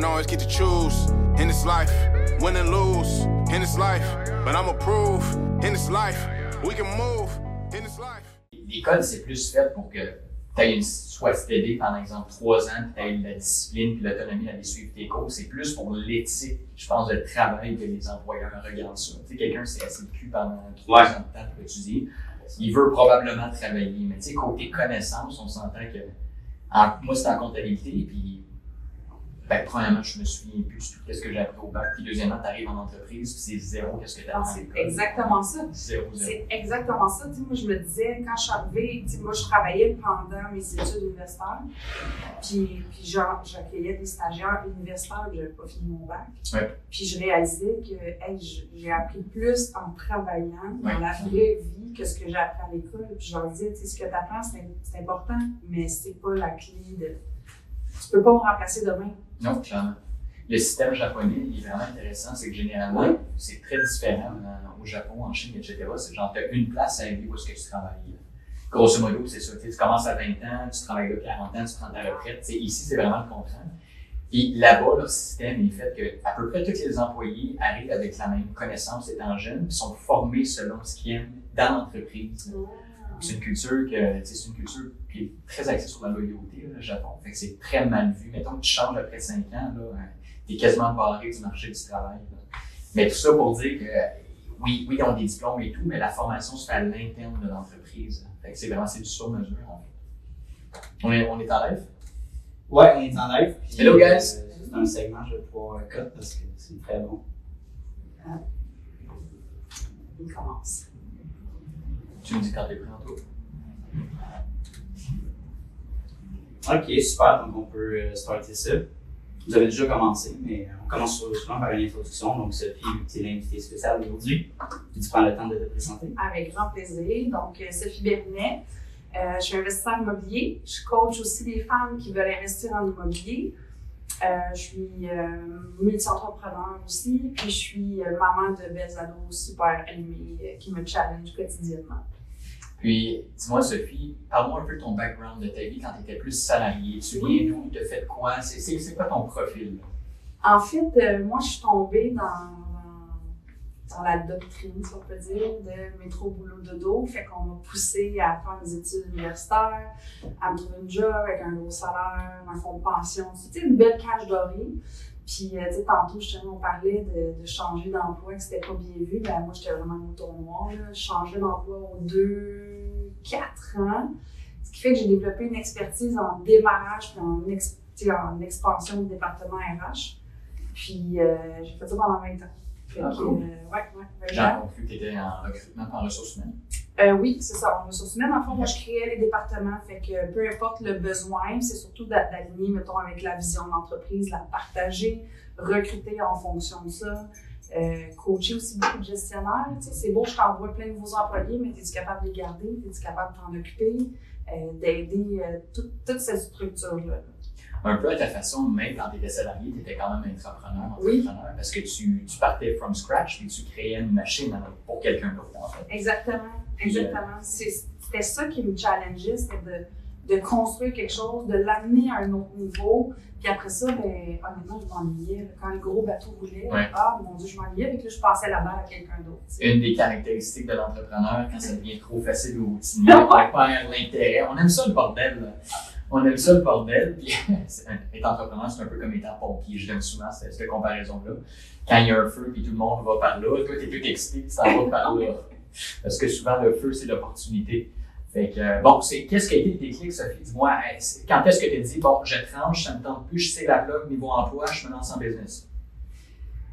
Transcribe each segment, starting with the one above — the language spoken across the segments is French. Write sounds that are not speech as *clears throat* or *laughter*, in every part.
don't always get to choose in this life, win and lose in this life. But I'ma prove in this life, we can move in this life. L'école, c'est plus fait pour que tu aies une, soit steady pendant exemple trois ans, puis tu aies la discipline puis l'autonomie d'aller suivre tes cours. C'est plus pour l'éthique, je pense, de travail que les employeurs regardent ça. Tu sais, quelqu'un s'est assis le cul pendant trois ans de temps pour étudier. Il veut probablement travailler, mais tu sais, côté connaissance, on s'entend que en- moi, c'était en comptabilité, puis ben, premièrement, je me souviens plus du tout de ce que j'ai appris au bac. Puis deuxièmement, tu arrives en entreprise, puis c'est zéro qu'est-ce que tu apprends à C'est exactement ça. Zéro, zéro. C'est exactement ça. Tu sais, moi, je me disais, quand je suis arrivée, moi, je travaillais pendant mes études universitaires, puis, puis genre, j'accueillais des stagiaires universitaires, j'avais pas fini mon bac. Ouais. Puis je réalisais que hey, je- j'ai appris plus en travaillant dans Ouais. la vraie vie que ce que j'ai appris à l'école. Puis je leur disais, tu sais, ce que tu apprends, c'est c'est important, mais c'est pas la clé de. Tu peux pas me remplacer demain. Non, clairement. Le système japonais, il est vraiment intéressant, c'est que généralement, Oui. c'est très différent euh, au Japon, en Chine, etc. C'est genre, tu as une place à aller où est-ce que tu travailles. Grosso modo, c'est ça. Tu commences à 20 ans, tu travailles là 40 ans, tu prends ta retraite. Ici, c'est vraiment le contraire. Et là-bas, leur système est fait que à peu près tous les employés arrivent avec la même connaissance étant jeunes, puis sont formés selon ce qu'ils aiment dans l'entreprise. C'est une culture que, c'est une culture qui est très axée sur la loyauté, là, le Japon. Fait que c'est très mal vu. Mettons que tu changes après 5 ans, là, hein, t'es quasiment barré du marché du travail. là. Mais tout ça pour dire que, oui, oui, ils ont des diplômes et tout, mais la formation se fait à l'interne de l'entreprise. Fait que c'est vraiment, c'est du sur-mesure, en fait. On est, on est en live? Ouais, on est en live. puis, Hello, guys. euh, c'est un segment, je vais pouvoir cut parce que c'est très bon. Il commence. Tu me dis quand t'es prêt, Anto. Ok, super. Donc, on peut euh, starter ça. Vous avez déjà commencé, mais euh, on commence souvent par une introduction. Donc, Sophie, tu es l'invitée spéciale aujourd'hui. Tu prends le temps de te présenter. Avec grand plaisir. Donc, euh, Sophie Bernier. Euh, je suis investisseur immobilier. Je coach aussi des femmes qui veulent investir en immobilier. Je suis euh, multi-entrepreneur aussi. Puis, je suis maman de belles ados super animées qui me challenge quotidiennement. Puis, dis-moi, Sophie, parle-moi un peu de ton background de ta vie quand tu étais plus salarié. Tu viens d'où? Tu as fait quoi? C'est, quoi ton profil? En fait, euh, moi, je suis tombée dans, dans, la doctrine, si on peut dire, de métro boulot dodo. Fait qu'on m'a poussée à faire des études universitaires, à me trouver une job avec un gros salaire, un fonds de pension. C'était une belle cage dorée. Puis, euh, tu sais, tantôt, justement, on parlait de, de changer d'emploi, que c'était pas bien vu. Ben, moi, j'étais vraiment au tournoi. Là. Je changeais d'emploi aux deux, quatre ans. Ce qui fait que j'ai développé une expertise en démarrage puis en, ex- en expansion du département RH. Puis, euh, j'ai fait ça pendant 20 ans. Fait Ah, que, cool. euh, ouais, ouais, 20 J'ai compris que tu étais en recrutement par ressources humaines. Euh, oui, c'est ça. En ressources humaines, en fait, moi, je créais les départements. Fait que peu importe le besoin, c'est surtout d'a- d'aligner, mettons, avec la vision de l'entreprise, la partager, recruter en fonction de ça. Euh, coacher aussi beaucoup de gestionnaires. C'est beau, je t'envoie plein de nouveaux employés, mais es-tu capable de les garder? Es-tu capable de t'en occuper? Euh, D'aider euh, tout- toute cette structure-là. Un peu à ta façon, même quand tu étais salarié, tu étais quand même entrepreneur, Oui. entrepreneur, parce que tu, tu partais from scratch puis tu créais une machine pour quelqu'un d'autre, en fait. Exactement, exactement. C'est- C'était ça qui me challengeait, c'était de, de construire quelque chose, de l'amener à un autre niveau. Puis après ça, ben, honnêtement, je m'ennuyais. Quand les gros bateaux roulaient, Ouais. ah mon Dieu, je m'ennuyais. Puis là, je passais la balle à quelqu'un d'autre. Une des caractéristiques de l'entrepreneur, quand ça devient trop facile ou routinier, *laughs* on perd l'intérêt. On aime ça le bordel. là. On aime ça le bordel. *laughs* Puis, être entrepreneur, c'est un peu comme étant pompier. Je donne souvent cette, cette comparaison-là. Quand il y a un feu puis tout le monde va par là, toi, t'es tout excité, tu t'en vas par là. *laughs* Parce que souvent, le feu, c'est l'opportunité. Fait que, euh, bon, c'est, qu'est-ce qui a été tes clics, Sophie? Dis-moi, c'est- quand est-ce que tu as dit, bon, je tranche, ça me tente plus, je sais la bloc, niveau emploi, je me lance en business?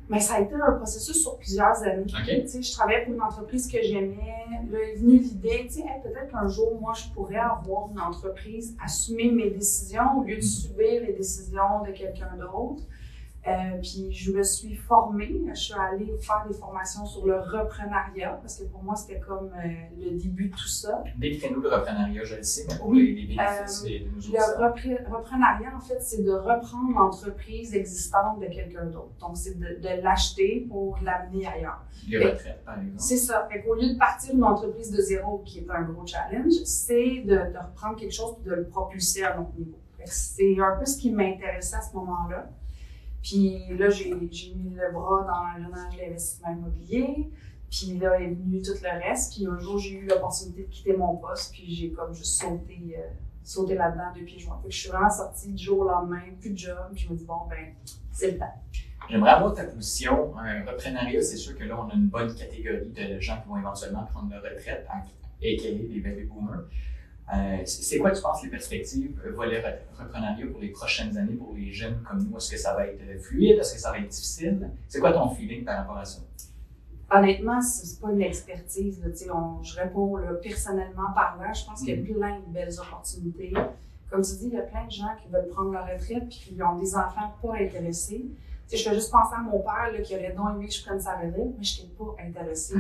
Mais ça a été un processus sur plusieurs années. OK? Tu sais, je travaillais pour une entreprise que j'aimais. Là est venue l'idée, Hey, peut-être qu'un jour, moi, je pourrais avoir une entreprise, assumer mes décisions au lieu de subir les décisions de quelqu'un d'autre. Euh, puis je me suis formée, je suis allée faire des formations sur le reprenariat parce que pour moi c'était comme euh, le début de tout ça. Décris-nous le reprenariat, je le sais, mais pour Oui, les, les bénéfices euh, des- Le repre- reprenariat, en fait, c'est de reprendre l'entreprise existante de quelqu'un d'autre. Donc, c'est de, de l'acheter pour l'amener ailleurs. Les retraites, par exemple. C'est ça. Fait qu'au lieu de partir d'une entreprise de zéro, qui est un gros challenge, c'est de, de reprendre quelque chose et de le propulser à un autre niveau. C'est un peu ce qui m'intéressait à ce moment-là. Puis là, j'ai mis le bras dans de l'investissement immobilier. Puis là est venu tout le reste. Puis un jour, j'ai eu l'opportunité de quitter mon poste. Puis j'ai comme juste sauté, euh, sauté là-dedans pieds joints. Fait que je suis vraiment sortie du jour au lendemain, plus de job. Puis je me dis, bon, ben, c'est le temps. J'aimerais avoir ta position. Un reprenariat, c'est sûr que là, on a une bonne catégorie de gens qui vont éventuellement prendre leur retraite, a.k.a. les baby boomers? Euh, c'est quoi, tu penses, les perspectives euh, volet re- reprenariat pour les prochaines années pour les jeunes comme nous? Est-ce que ça va être euh, fluide? Est-ce que ça va être difficile? C'est quoi ton feeling par rapport à ça? Honnêtement, c'est pas une expertise. Là, on- je réponds là, personnellement parlant. Je pense qu'il y a plein de belles opportunités. Comme tu dis, il y a plein de gens qui veulent prendre leur retraite puis qui ont des enfants pas intéressés. Tu sais, je fais juste penser à mon père là, qui aurait donc aimé que je prenne sa relève, mais je n'étais pas intéressée.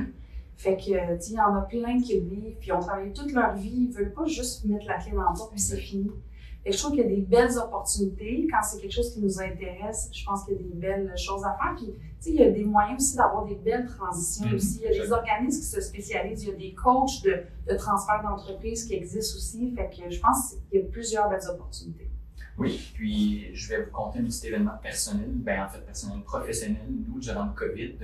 Fait que, tu sais, il y en a plein qui vivent, puis ils ont travaillé toute leur vie, ils veulent pas juste mettre la clé dans le porte puis c'est fini. Et je trouve qu'il y a des belles opportunités. Quand c'est quelque chose qui nous intéresse, je pense qu'il y a des belles choses à faire. Puis, tu sais, il y a des moyens aussi d'avoir des belles transitions Mhm. aussi. Il y a des organismes qui se spécialisent, il y a des coachs de, de transfert d'entreprise qui existent aussi. Fait que je pense qu'il y a plusieurs belles opportunités. Oui, puis je vais vous conter un petit événement personnel, ben en fait personnel, professionnel. Nous, durant le COVID,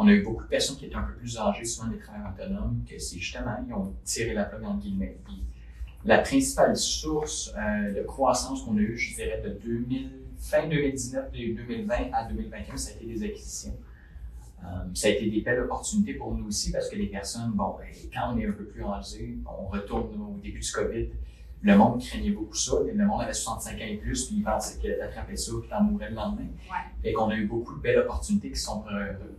on a eu beaucoup de personnes qui étaient un peu plus âgées, souvent des travailleurs autonomes, que c'est justement, ils ont tiré la plug entre guillemets. La principale source euh, de croissance qu'on a eue, je dirais, de 2000, fin 2019, de 2020 à 2021, ça a été des acquisitions. Euh, ça a été des belles opportunités pour nous aussi parce que les personnes, bon, ben, quand on est un peu plus âgé, on retourne au début du COVID, le monde craignait beaucoup ça. Le monde avait 65 ans et plus, puis il pensait que t'attrapais ça, puis t'en mourais le lendemain. Ouais. Et qu'on a eu beaucoup de belles opportunités qui sont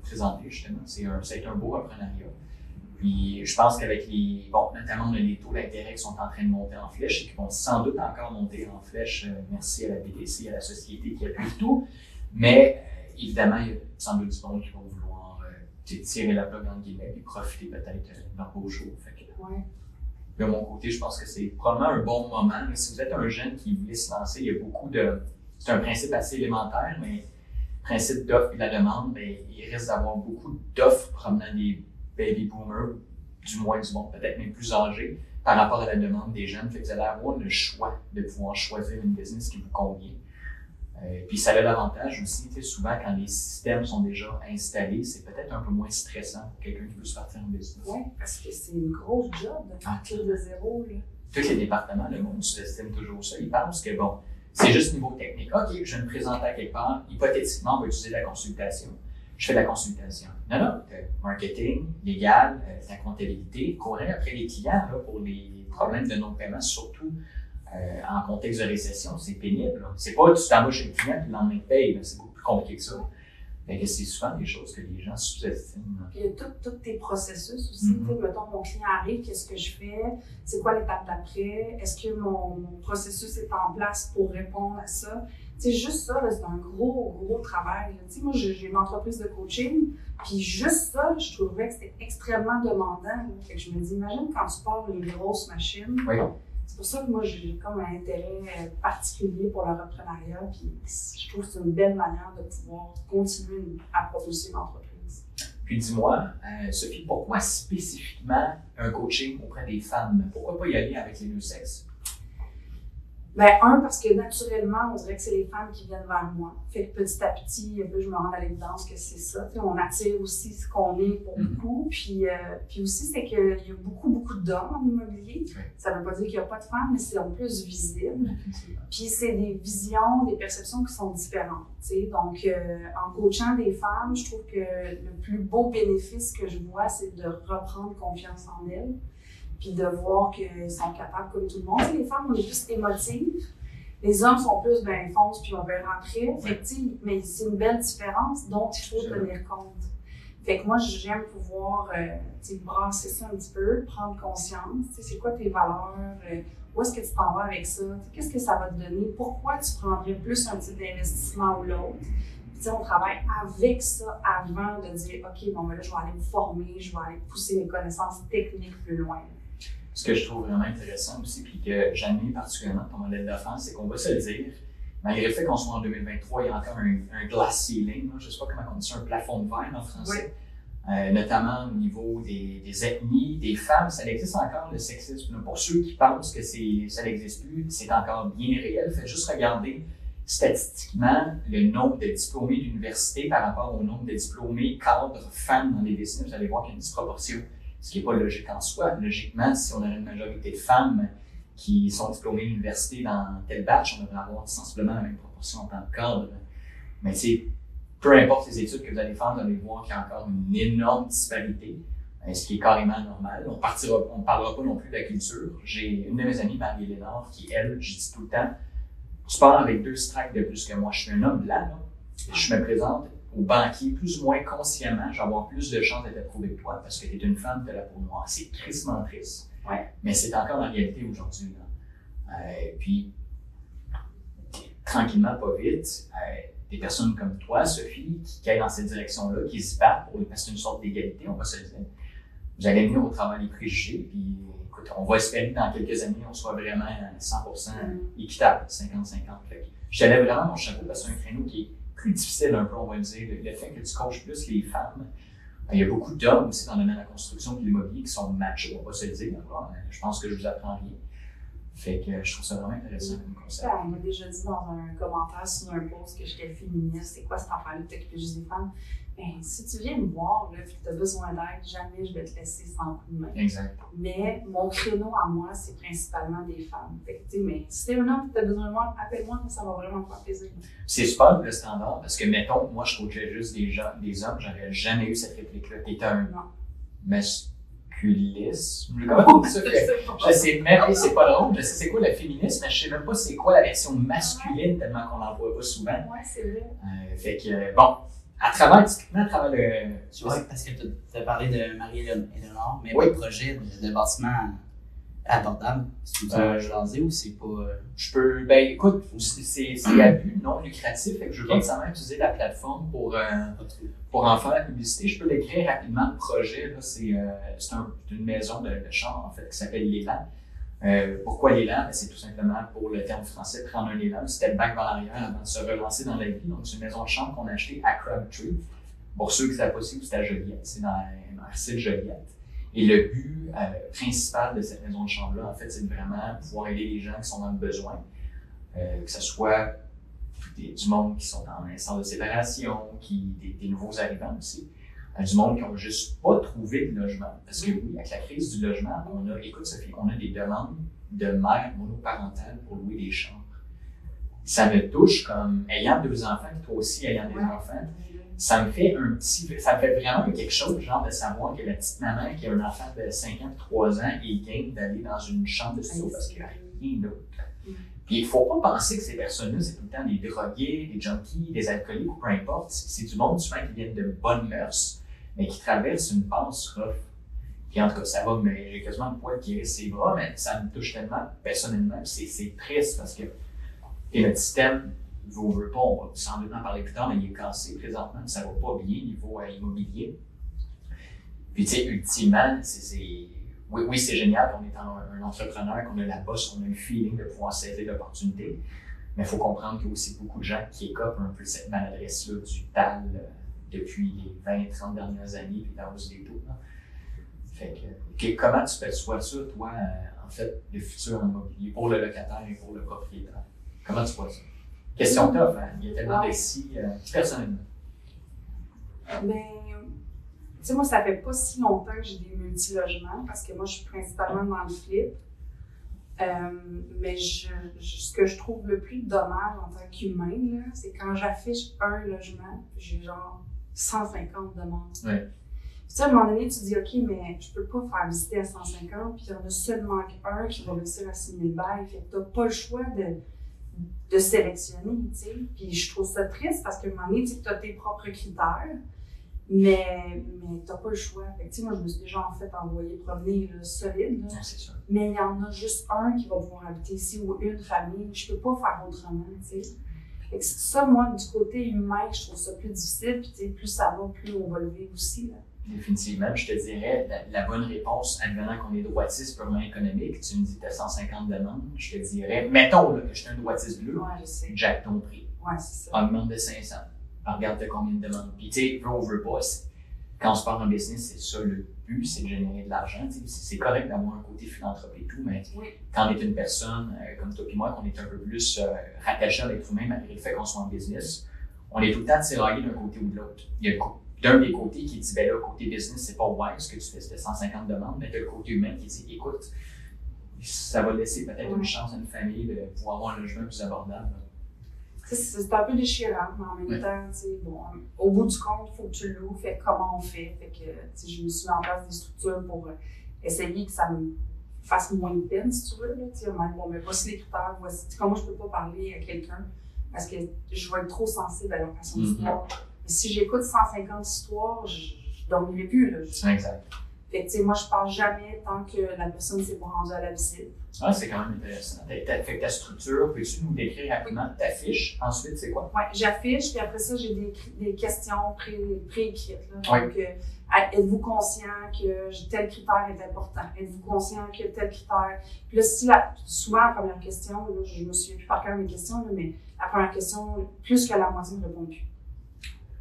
présentées, justement. C'est un, ça a été un beau reprenariat. Puis je pense qu'avec les, bon, notamment on a les taux d'intérêt qui sont en train de monter en flèche et qui vont sans doute encore monter en flèche, euh, merci à la BTC, à la société qui appuie tout. Mais évidemment, il y a sans doute du monde qui vont vouloir euh, tirer la plug en guillemets et profiter peut-être euh, de leur beau jour. Fait que, Ouais. De mon côté, je pense que c'est probablement un bon moment. Si vous êtes un jeune qui voulait se lancer, il y a beaucoup de. C'est un principe assez élémentaire, mais principe d'offre et de la demande, mais il risque d'avoir beaucoup d'offres provenant des baby boomers, du moins du monde, peut-être même plus âgés, par rapport à la demande des jeunes. Fait que vous allez avoir le choix de pouvoir choisir une business qui vous convient. Euh, puis ça a l'avantage aussi, tu sais, souvent quand les systèmes sont déjà installés, c'est peut-être un peu moins stressant pour quelqu'un qui veut se partir en business. Ouais, parce que c'est une grosse job de partir de zéro. Là. tous les départements, le monde sous-estime toujours ça. Ils pensent que, bon, c'est juste niveau technique. OK, je vais me présenter à quelque part. Hypothétiquement, on va utiliser la consultation. Je fais la consultation. Non, non, marketing, légal, euh, la comptabilité, courir après les clients là, pour les problèmes de non-paiement, surtout euh, en contexte de récession, c'est pénible. C'est pas tu t'en chez le client puis le lendemain de paye. C'est beaucoup plus compliqué que ça. Fait que c'est souvent des choses que les gens sous-estiment. Puis il y a tout- tous tes processus aussi. Tu sais, Mettons, mon client arrive, qu'est-ce que je fais? C'est quoi l'étape d'après? Est-ce que mon, mon processus est en place pour répondre à ça? Sais, juste ça, c'est un gros, gros travail. là. Tu sais, moi, j'ai une entreprise de coaching, puis juste ça, je trouvais que c'était extrêmement demandant. là. Fait que je me dis, imagine quand tu pars une grosse machine. Oui. C'est pour ça que moi, j'ai comme un intérêt euh, particulier pour le reprenariat, puis je trouve que c'est une belle manière de pouvoir continuer à propulser l'entreprise. Puis dis-moi, euh, Sophie, pourquoi spécifiquement un coaching auprès des femmes? Pourquoi pas y aller avec les deux sexes? Ben, un, parce que naturellement, on dirait que c'est les femmes qui viennent vers moi. Fait que petit à petit, je me rends à l'évidence que c'est ça. On attire aussi ce qu'on est pour Mhm. beaucoup. Puis, euh, puis aussi, c'est qu'il y a beaucoup, beaucoup d'hommes en immobilier. Ça veut pas dire qu'il n'y a pas de femmes, mais c'est en plus visible. Puis c'est des visions, des perceptions qui sont différentes. Donc, euh, en coachant des femmes, je trouve que le plus beau bénéfice que je vois, c'est de reprendre confiance en elles, puis de voir qu'elles sont capables comme tout le monde. Tu sais, les femmes, on est plus émotives. Les hommes sont plus, ben, fonce, puis on verra après. Fait que, mais c'est une belle différence dont il faut tenir compte. Fait que moi, j'aime pouvoir, euh, tu sais, brasser ça un petit peu, prendre conscience. Tu sais, c'est quoi tes valeurs? euh, où est-ce que tu t'en vas avec ça? Qu'est-ce que ça va te donner? Pourquoi tu prendrais plus un type d'investissement ou l'autre? Puis, tu sais, on travaille avec ça avant de dire, OK, bon, ben là, je vais aller me former, je vais aller pousser mes connaissances techniques plus loin. Ce que je trouve vraiment intéressant aussi, puis que j'admire particulièrement ton modèle d'offense, c'est qu'on va se le dire, malgré le fait qu'on soit en 2023, il y a encore un, un glass ceiling, je ne sais pas comment on dit ça, un plafond de verre en français. Euh, notamment au niveau des, des ethnies, des femmes, ça existe encore le sexisme. là. Pour ceux qui pensent que ça n'existe plus, c'est encore bien réel. Faites juste regarder statistiquement, le nombre de diplômés d'université par rapport au nombre de diplômés cadres femmes dans les décennies, vous allez voir qu'il y a une disproportion, ce qui n'est pas logique en soi. Logiquement, si on a une majorité de femmes qui sont diplômées d'université dans tel batch, on devrait avoir sensiblement la même proportion en tant que cadre. Mais c'est peu importe les études que vous allez faire, vous allez voir qu'il y a encore une énorme disparité, euh, ce qui est carrément normal. On on parlera pas non plus de la culture. J'ai une de mes amies, Marie Lénard, qui, elle, je dis tout le temps, tu pars avec deux strikes de plus que moi. Je suis un homme blanc, là. Je me présente au banquier plus ou moins consciemment, j'ai avoir plus de chances d'être approuvé que toi parce que tu es une femme de la peau noire. C'est tristement triste. Ouais. Mais c'est encore la réalité aujourd'hui. Euh, puis, tranquillement, pas vite, euh, des personnes comme toi, Sophie, qui, qui aillent dans cette direction-là, qui se battent pour parce que une sorte d'égalité, on va se le dire. Vous allez venir au travail des préjugés, puis écoute, on va espérer que dans quelques années, on soit vraiment à 100% équitable, 50-50. Fait que Je te lève vraiment mon chapeau parce que c'est un créneau qui est plus difficile un peu, on va dire. Le, fait que tu coaches plus les femmes, il y a beaucoup d'hommes aussi dans le domaine de la construction de l'immobilier qui sont machos, on va se le dire. Alors, Je pense que je vous apprends rien. Fait que je trouve ça vraiment intéressant comme concept. On m'a déjà dit dans un commentaire sur un post que j'étais féministe. C'est quoi cette affaire-là de t'occuper juste des femmes? Ben, si tu viens me voir là, et que tu as besoin d'aide, jamais je vais te laisser sans coup de main. Exact. Mais mon créneau à moi, c'est principalement des femmes. Fait que, mais si t'es un homme et que tu as besoin de moi, appelle-moi, ça va vraiment me faire plaisir. C'est super le standard parce que, mettons, moi, je coachais juste des gens, des hommes, j'aurais jamais eu cette réplique-là. T'es un Non. ça? *laughs* Je sais même c'est pas drôle, je sais c'est quoi le féminisme, mais je sais même pas c'est quoi la version masculine tellement qu'on n'en voit pas souvent. Ouais, c'est vrai. Euh, fait que, euh, bon, à travers, à travers le. Vois, parce que tu as parlé de Marie-Éléonore, mais Oui. le projet de, de bâtiment abordable, que tu veux jaser ou c'est pas. euh, Je peux, ben écoute, c'est à but non lucratif, fait que je veux pas nécessairement utiliser la plateforme pour, euh, pas pour en faire la publicité. Je peux l'écrire rapidement, le projet, là, c'est euh, c'est un- c'est une maison de, de chambre, en fait, qui s'appelle L'élan. Euh, pourquoi l'élan? Ben, c'est tout simplement pour le terme français, prendre un élan, step back vers l'arrière avant de se relancer dans la vie. Donc, c'est une maison de chambre qu'on a achetée à Crabtree. Pour ceux qui ne savent pas si c'est à Joliette, c'est dans de Joliette. Et le but euh, principal de cette maison de chambre-là, en fait, c'est de vraiment pouvoir aider les gens qui sont dans le besoin, euh, que ce soit du monde qui sont en instant de séparation, qui, des nouveaux arrivants aussi, euh, du monde qui n'ont juste pas trouvé de logement. Parce que oui, avec la crise du logement, on a, écoute Sophie, on a des demandes de mères monoparentales pour louer des chambres. Ça me touche comme ayant deux enfants, toi aussi ayant des enfants, ça me fait un petit, ça me fait vraiment quelque chose, genre, de savoir que la petite maman qui a un enfant de 5 ans, 3 ans, est game d'aller dans une chambre de studio parce qu'il n'y a rien d'autre. Puis il faut pas penser que ces personnes-là, c'est tout le temps des drogués, des junkies, des alcooliques ou peu importe. C'est c'est du monde souvent qui viennent de bonnes mœurs, mais qui traversent une passe rough. Puis en tout cas, ça va, mais j'ai quasiment le poil qui reste ses bras, mais ça me touche tellement personnellement. C'est- triste parce que et notre système, veut, veut pas, on va sans doute en parler plus tard, mais il est cassé présentement, ça va pas bien niveau euh, immobilier. Puis tu sais, ultimement, c'est, oui, oui c'est génial qu'on est un, un entrepreneur, qu'on a la bosse, qu'on a le feeling de pouvoir saisir l'opportunité, mais il faut comprendre qu'il y a aussi beaucoup de gens qui écopent un peu cette maladresse-là du TAL depuis les 20, 30 dernières années, puis la hausse des taux. Fait que, que- comment tu perçois ça, toi, euh, en fait, le futur immobilier pour le locataire et pour le propriétaire? Comment tu vois ça? Question tough, hein? Il y a tellement Ouais. de euh, personnellement. Ben, tu sais, moi, ça fait pas si longtemps que j'ai des multi-logements parce que moi, je suis principalement dans le flip. Euh, mais je, je- ce que je trouve le plus dommage en tant qu'humain, c'est quand j'affiche un logement, j'ai genre 150 demandes. Ouais. Puis, tu sais, à un moment donné, tu dis, OK, mais je peux pas faire visiter à 150, puis il y en a seulement un qui va réussir à 6000 bails. Fait que t'as pas le choix de, de sélectionner, tu sais. Puis je trouve ça triste parce qu'à un moment donné, tu as tes propres critères, mais, mais t'as pas le choix. Fait que, tu sais, moi, je me suis déjà en fait envoyé promener là, solide, là. Sûr. mais il y en a juste un qui va pouvoir habiter ici ou une famille. Je peux pas faire autrement, tu sais. Fait que ça, moi, du côté humain, je trouve ça plus difficile. Puis, plus ça va, plus on va le vivre aussi, là. Définitivement. Je te dirais, la, la bonne réponse, advenant qu'on est droitiste purement économique, tu me dis que tu as 150 demandes, je te dirais, mettons là, que je suis un droitiste bleu, Ouais, je sais. jack ton prix. Ouais, c'est ça. Augmente de 500. Alors, regarde t'as combien de demandes. Puis, tu sais, veux ou veux pas, quand on se parle en business, c'est ça le but, c'est de générer de l'argent. Tu C'est correct d'avoir un côté philanthropique et tout, mais Oui. quand on est une personne euh, comme toi et moi, qu'on est un peu plus euh, rattaché à l'être humain malgré le fait qu'on soit en business, on est tout le temps tiraillé d'un côté ou de l'autre. Il y a d'un des côtés qui dit, ben là, côté business, c'est pas ce que tu fais, c'était 150 demandes, mais t'as le côté humain qui dit, écoute, ça va laisser peut-être une chance à une famille de pouvoir avoir un logement plus abordable. C'est un peu déchirant, mais en même Ouais. temps, tu sais, bon, au bout du compte, il faut que tu loues. Fait comment on fait? Fait que, tu sais, je me suis mis en place des structures pour euh, essayer que ça me fasse moins de peine, si tu veux. Là, tu sais, même, bon, mais voici les critères, voici. tu sais, Comme moi, je peux pas parler à quelqu'un parce que je vais être trop sensible à leur façon d'histoire. Mais si j'écoute 150 histoires, je, je dormirai plus. Là. Exact. Fait que, tu sais, moi, je parle jamais tant que la personne s'est pas rendue à la visite. Ah, c'est quand même intéressant. Ta, ta- fait que ta structure, peux-tu nous décrire rapidement ta fiche? Ensuite, c'est quoi? Ouais, j'affiche, puis après ça, j'ai des, des questions pré- préécrites. là. Ouais. Donc, euh, êtes-vous conscient que tel critère est important? Êtes-vous conscient que tel critère? Puis là, si la, souvent, la première question, là, je me souviens plus par cœur de mes questions, là, mais la première question, plus que la moitié ne répond plus.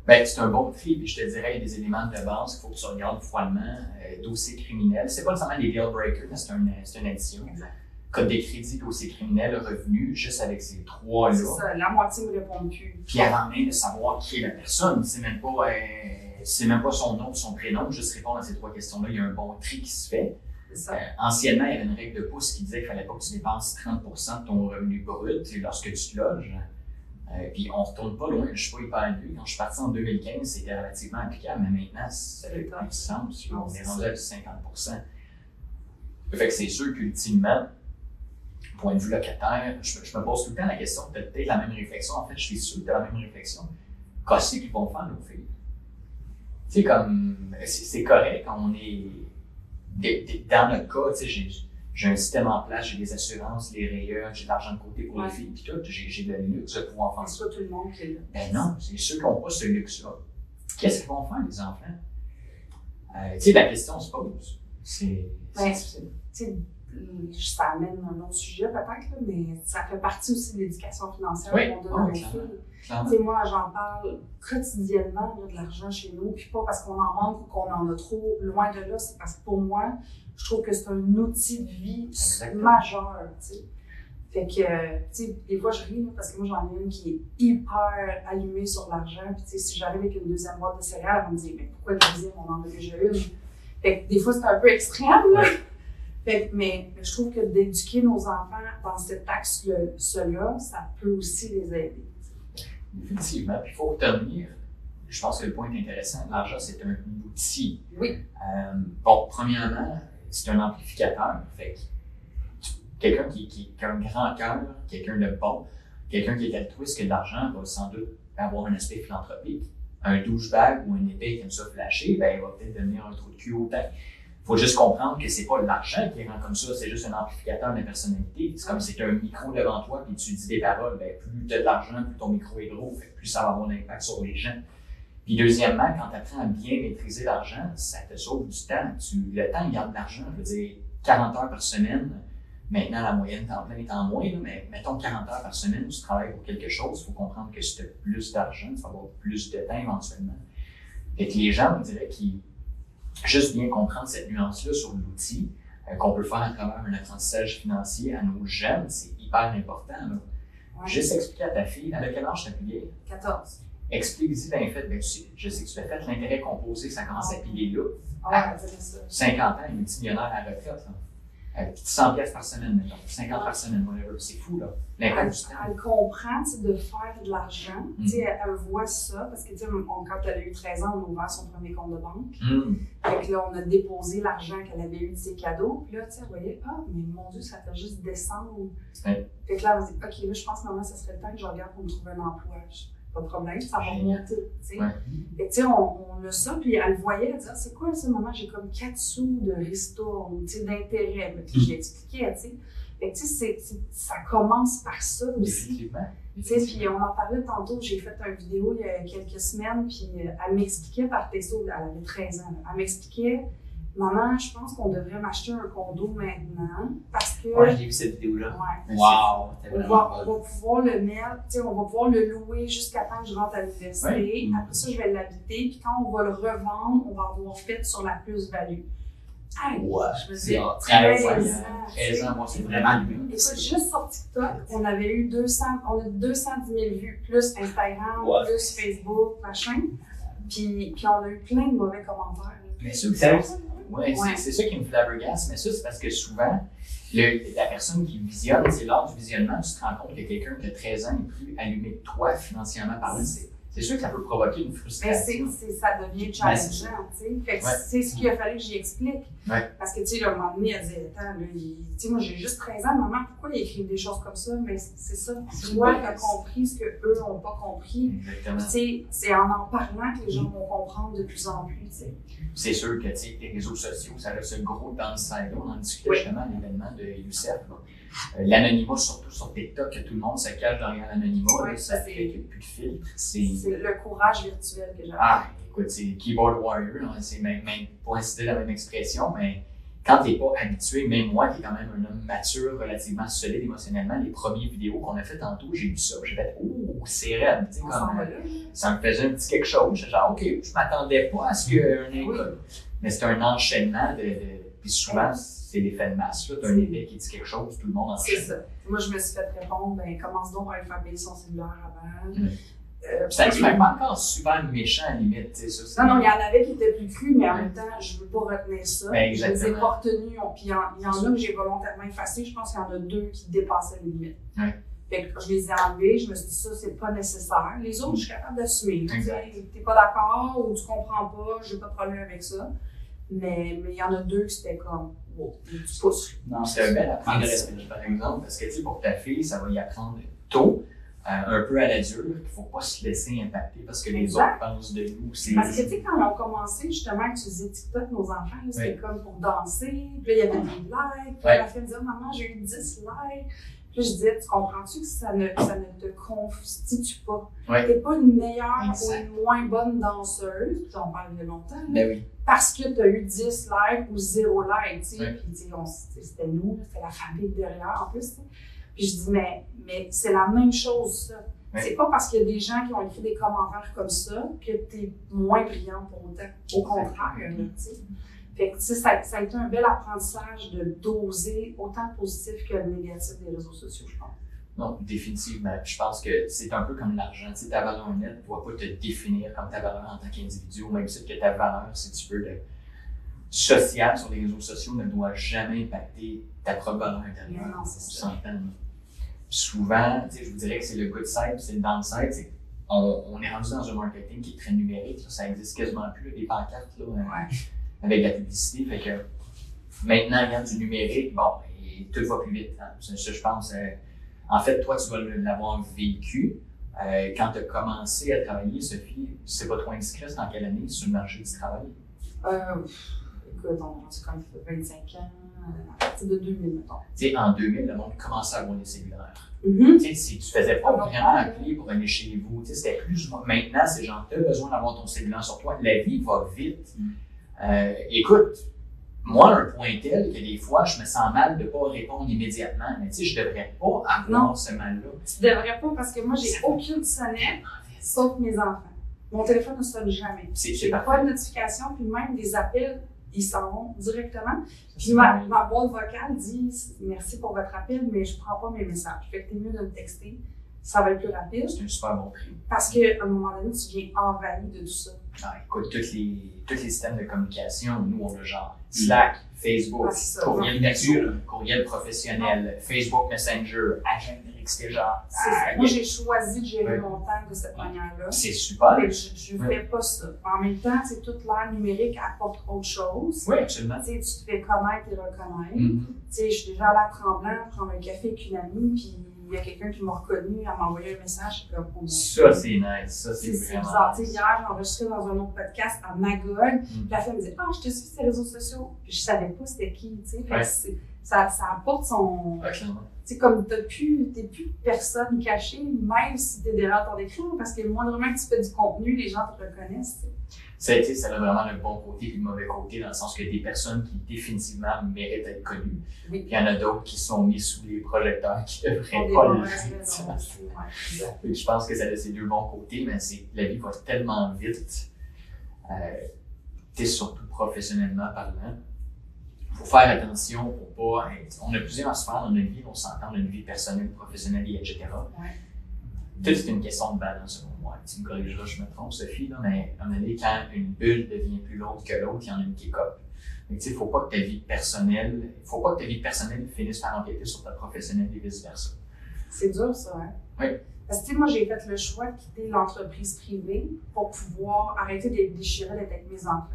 Ben, c'est un bon tri, puis je te dirais, il y a des éléments de base qu'il faut que tu regardes froidement. Euh, dossier criminel, c'est pas nécessairement des deal breakers, mais c'est un, c'est une addition. Exact. Code des crédits, dossier criminel, revenu, juste avec ces trois-là. C'est ça, la moitié ne répond plus. Puis avant même de savoir qui est la personne, c'est même pas, euh, c'est même pas son nom, son prénom, juste répondre à ces trois questions-là, il y a un bon tri qui se fait. Ça. Euh, anciennement, il y avait une règle de pouce qui disait qu'il fallait pas que tu dépenses 30 de ton revenu brut lorsque tu te loges. Euh, puis on retourne pas loin, je suis pas hyper vieux. Quand je suis parti en 2015, c'était relativement applicable, mais maintenant, ça fait plus de sens. On est c'est rendu à du 50 Fait que c'est sûr qu'ultimement, point de vue locataire, je, me pose tout le temps la question, peut-être la même réflexion, en fait, je suis sûr que tu la même réflexion. Qu'est-ce qu'ils vont faire, nos filles? Sais, comme, c'est c'est correct on est, dans notre cas, tu sais, j'ai un système en place, j'ai des assurances, les rayures, j'ai de l'argent de côté pour Ouais. les filles, puis tout, j'ai le luxe de pouvoir faire C'est pas tout le monde qui est là. Ben non, c'est ceux qui n'ont pas ce luxe-là. Qu'est-ce qu'ils vont faire, les enfants? Euh, tu sais, la question se pose. C'est difficile. ça amène un autre sujet peut-être, mais ça fait partie aussi de l'éducation financière Oui, qu'on donne oui, à nos filles. Clairement. Tu sais, moi, j'en parle quotidiennement là, de l'argent chez nous, puis pas parce qu'on en manque ou qu'on en a trop, loin de là, c'est parce que pour moi, je trouve que c'est un outil de vie Exactement. majeur, tu sais. Fait que, euh, tu sais, des fois, je ris, parce que moi, j'en ai une qui est hyper allumée sur l'argent, puis tu sais, si j'arrive avec une deuxième boîte de céréales, va me dire, mais pourquoi la deuxième, on en a déjà une? Fait que des fois, c'est un peu extrême, là. *laughs* Fait que, mais je trouve que d'éduquer nos enfants dans cet axe-là, ça peut aussi les aider. Effectivement. Puis il faut retenir, je pense que le point est intéressant, l'argent, c'est un outil. Oui. Euh, bon, premièrement, c'est un amplificateur. Fait que quelqu'un qui, qui, a un grand cœur, quelqu'un de bon, quelqu'un qui est altruiste, qui a de l'argent, va sans doute avoir un aspect philanthropique. Un douchebag ou un épée qui aime ça flasher, ben, il va peut-être devenir un trou de cul autant. faut juste comprendre que c'est pas l'argent qui rend comme ça, c'est juste un amplificateur de personnalité. C'est comme si tu un micro devant toi puis tu dis des paroles, ben, plus tu as de l'argent, plus ton micro est gros, que plus ça va avoir d'impact sur les gens. Puis deuxièmement, quand tu apprends à bien maîtriser l'argent, ça te sauve du temps. Tu, le temps, il garde de l'argent. Je veux dire, 40 heures par semaine, maintenant la moyenne temps plein est en moins, mais mettons 40 heures par semaine où tu travailles pour quelque chose, il faut comprendre que si tu as plus d'argent, tu vas avoir plus de temps éventuellement. Fait que les gens, on dirait qu'ils juste bien comprendre cette nuance-là sur l'outil euh, qu'on peut faire à travers un apprentissage financier à nos jeunes, c'est hyper important. là. Ouais. Juste expliquer à ta fille, à quel âge ta plus vieille? 14. Explique-y bien fait, ben, tu sais, je sais que tu l'as fait, l'intérêt composé, ça commence à piler là. Ah, ouais, c'est ça. 50 ans, il est millionnaire à la retraite. Là. Euh, 100 pièces par semaine, mettons. 50 par semaine, whatever. C'est fou, là. Elle, L'impact du temps. elle comprend de faire de l'argent. Mm. Elle, elle voit ça parce que on- quand elle a eu 13 ans, on a ouvert son premier compte de banque. Hum. Fait que là, on a déposé l'argent qu'elle avait eu de ses cadeaux. Puis là, tu sais, elle voyait, ah, mais mon Dieu, ça fait juste descendre. Fait que là, elle dit, OK, là, je pense que maman, ça serait le temps que je regarde pour me trouver un emploi. Je Pas de problème, ça va remonter. tu sais. On, on a ça, puis elle voyait, elle disait, Ah, c'est quoi ça, maman? J'ai comme 4 sous de ristourne, d'intérêt. Puis j'ai expliqué, tu sais. Fait que, tu sais, ça commence par ça aussi. Effectivement. Tu sais, puis on en parlait tantôt, j'ai fait une vidéo il y a quelques semaines, puis euh, elle m'expliquait par texto, elle avait 13 ans, elle m'expliquait, Maman, je pense qu'on devrait m'acheter un condo maintenant parce que. Ouais, j'ai vu cette vidéo-là. Ouais. Wow! T'es On va, on va pouvoir le mettre, tu sais, on va pouvoir le louer jusqu'à temps que je rentre à l'université. Ouais. Après ça, je vais l'habiter. Puis quand on va le revendre, on va avoir fait sur la plus-value. Hey, Ouais. je me C'est dis, en 13 13 ans. ans. 13 ans, moi, c'est C'est vraiment lui. Écoute, juste sur TikTok, on avait eu 200, on a 210 000 vues, plus Instagram, Ouais. plus Facebook, machin. Puis, puis on a eu plein de mauvais commentaires. Mais ça, Sérieux? Ouais, c'est- ça qui me flabbergasse, mais ça, c'est parce que souvent, le- la personne qui visionne, c'est lors du visionnement, tu te rends compte que quelqu'un qui a 13 ans est plus allumé que toi financièrement parlant. C'est c'est sûr que ça peut provoquer une Mais c'est, frustration. ça devient challengeant, tu sais. Ouais. c'est ce qu'il a fallu que j'y explique. Ouais. Parce que, tu sais, là, à un moment donné, elle disait, attends, là, il- tu sais, moi, j'ai juste 13 ans, maman, pourquoi ils écrivent des choses comme ça? Mais c'est ça. Toi, tu as compris ce qu'eux n'ont pas compris. Exactement. Puis, tu sais, c'est en en parlant que les gens vont comprendre de plus en plus, tu sais. C'est sûr que tu sais, les réseaux sociaux, ça a ce gros downside. On en discutait Oui. justement à l'événement de Youssef. là. L'anonymat, surtout sur TikTok, que tout le monde se cache derrière l'anonymat, Oui, là, ça, fait qu'il n'y a plus de filtre. C'est. Le courage virtuel que j'avais. Ah, écoute, c'est keyboard warrior, là, c'est même, même pour inciter la même expression, mais quand t'es pas habitué, même moi qui est quand même un homme mature, relativement solide émotionnellement, les premières vidéos qu'on a fait tantôt, j'ai vu ça, j'ai fait oh, c'est raide, tu euh, ça me faisait un petit quelque chose. Genre, ok, je m'attendais pas à ce qu'un Oui. Mais c'est un enchaînement de, de- puis souvent, c'est l'effet de masse, là. T'as un C'est- effet qui dit quelque chose, tout le monde C'est enchaîne. ça. Moi, je me suis fait répondre, ben, commence donc par alphabétiser son cellulaire avant. Mm. Euh, ça dit même pas encore super méchant à la limite, tu ça. c'est- Non, non, il y en avait qui étaient plus crus, mais en même temps, je veux pas retenir ça. Ben, je les ai pas retenus. Puis il y, en- y en a que j'ai volontairement effacés. Je pense qu'il y en a deux qui dépassaient les limites. Ouais. Fait que je les ai enlevés. Je me suis dit, ça, c'est pas nécessaire. Les autres, je suis capable d'assumer. Tu T'es pas d'accord ou tu comprends pas, j'ai pas de problème avec ça. Mais mais il y en a deux qui c'était comme, tu. Non, C'est un bel apprentissage, par exemple, parce que, tu sais, pour ta fille, ça va y apprendre tôt, euh, un peu à la dure, qu'il faut pas se laisser impacter parce que les Exact. autres pensent de nous. Parce que, tu sais, quand on a commencé justement à utiliser TikTok, nos enfants, c'était comme pour danser. Puis là, il y avait des likes. Puis Ouais. la fille me disait, maman, j'ai eu 10 likes. Puis là, je disais, tu comprends-tu que ça ne, ça ne te constitue pas? Ouais. T'es pas une meilleure Exact. ou une moins bonne danseuse, puis on parle de longtemps, là, Ben oui. Parce que tu as eu 10 likes ou 0 likes, tu sais. Ouais. Puis, c'était nous, c'était la famille derrière, en plus. Puis je dis, mais, mais c'est la même chose, ça. Ouais. C'est pas parce qu'il y a des gens qui ont écrit des commentaires comme ça que tu es moins brillant pour autant. Au contraire, tu sais. Fait que, ça, ça a été un bel apprentissage de doser autant le positif que le négatif des réseaux sociaux, je pense. Non, définitivement. Puis Je pense que c'est un peu comme l'argent. Tu sais, ta valeur nette ne doit pas te définir comme ta valeur en tant qu'individu, au même titre que ta valeur, si tu veux, de sociale sur les réseaux sociaux ne doit jamais impacter ta propre valeur intérieure. Non, c'est ça. souvent, tu sais, je vous dirais que c'est le good side, c'est le downside, c'est on, on est rendu dans un marketing qui est très numérique, là. ça existe quasiment plus, là, des pancartes là, euh, avec la publicité. Fait que maintenant, il y a du numérique, bon, et tout va plus vite. hein. Ça, ça, je pense. euh, en fait, toi, tu dois l'avoir vécu. Euh, quand tu as commencé à travailler, Sophie, c'est pas trop indiscret, en quelle année sur le marché du travail? Euh, écoute, on a quand même 25 ans, euh, à partir de 2000, mettons. Tu sais, en 2000, le monde commençait à avoir des cellulaires. Mhm. Tu sais, si tu faisais pas Ah, vraiment ouais. appeler pour aller chez vous, tu sais, c'était plus. Maintenant, c'est genre, tu as besoin d'avoir ton cellulaire sur toi. La vie va vite. Mm. Euh, écoute, moi, un point tel que des fois, je me sens mal de ne pas répondre immédiatement. Mais tu sais, je devrais pas avoir Non. ce mal-là. Tu devrais pas parce que moi, j'ai aucune sonnette sauf mes enfants. Mon téléphone ne sonne jamais. C'est pas de notification, puis même des appels, ils s'en vont directement. Puis ma, ma boîte vocale dit merci pour votre appel, mais je prends pas mes messages. Fait que t'es mieux de me texter. Ça va être plus rapide. C'est un super bon prix. Parce qu'à un moment donné, tu viens envahi de tout ça. Ah, écoute, tous les, tous les systèmes de communication, nous, on a genre Slack, Facebook, Ah, courriel nature, courriel professionnel, Facebook Messenger, agent XT, genre. C'est ça. ah, Moi, j'ai choisi de gérer mon temps de cette manière-là. C'est super. Que je ne fais pas ça. En même temps, c'est toute l'ère numérique apporte autre chose. Oui, absolument. Tu te fais connaître et reconnaître. Tu sais, je suis déjà à Tremblant prendre un café avec une amie, puis il y a quelqu'un qui m'a reconnu, elle m'a envoyé un message, comme, oh Ça, c'est nice. Ça, c'est C'est c'est vraiment. bizarre. Sais, hier, j'ai enregistré dans un autre podcast à Magog, Mm. la fille me dit Ah, je te suis sur les réseaux sociaux. Puis je savais pas c'était qui, tu sais. Ouais. c'est- Ça, ça apporte son. Tu sais, comme t'as plus, t'es plus personne cachée, même si t'es derrière ton écran, parce que moindrement que tu fais du contenu, les gens te reconnaissent. Ça a été, ça a vraiment le bon côté et le mauvais côté, dans le sens que des personnes qui définitivement méritent d'être connues. Oui. Puis il y en a d'autres qui sont mis sous les projecteurs qui Pour devraient pas ouais. Fait que Je pense que ça a ses deux bons côtés, mais c'est la vie va tellement vite. Euh, surtout professionnellement parlant. Faut faire attention pour pas être. On a plusieurs sphères dans notre vie, on s'entend, une vie personnelle, professionnelle, et etc. Ouais. Tout est une question de balance selon moi. Tu me corrigeras, je me trompe, Sophie, là, mais à un moment donné, quand une bulle devient plus lourde que l'autre, il y en a une qui cope. Fait que, tu sais, faut pas que ta vie personnelle, faut pas que ta vie personnelle finisse par empiéter sur ta professionnelle et vice versa. C'est dur, ça, hein? Oui. Parce que, moi, j'ai fait le choix de quitter l'entreprise privée pour pouvoir arrêter d'être déchirée d'être avec mes enfants.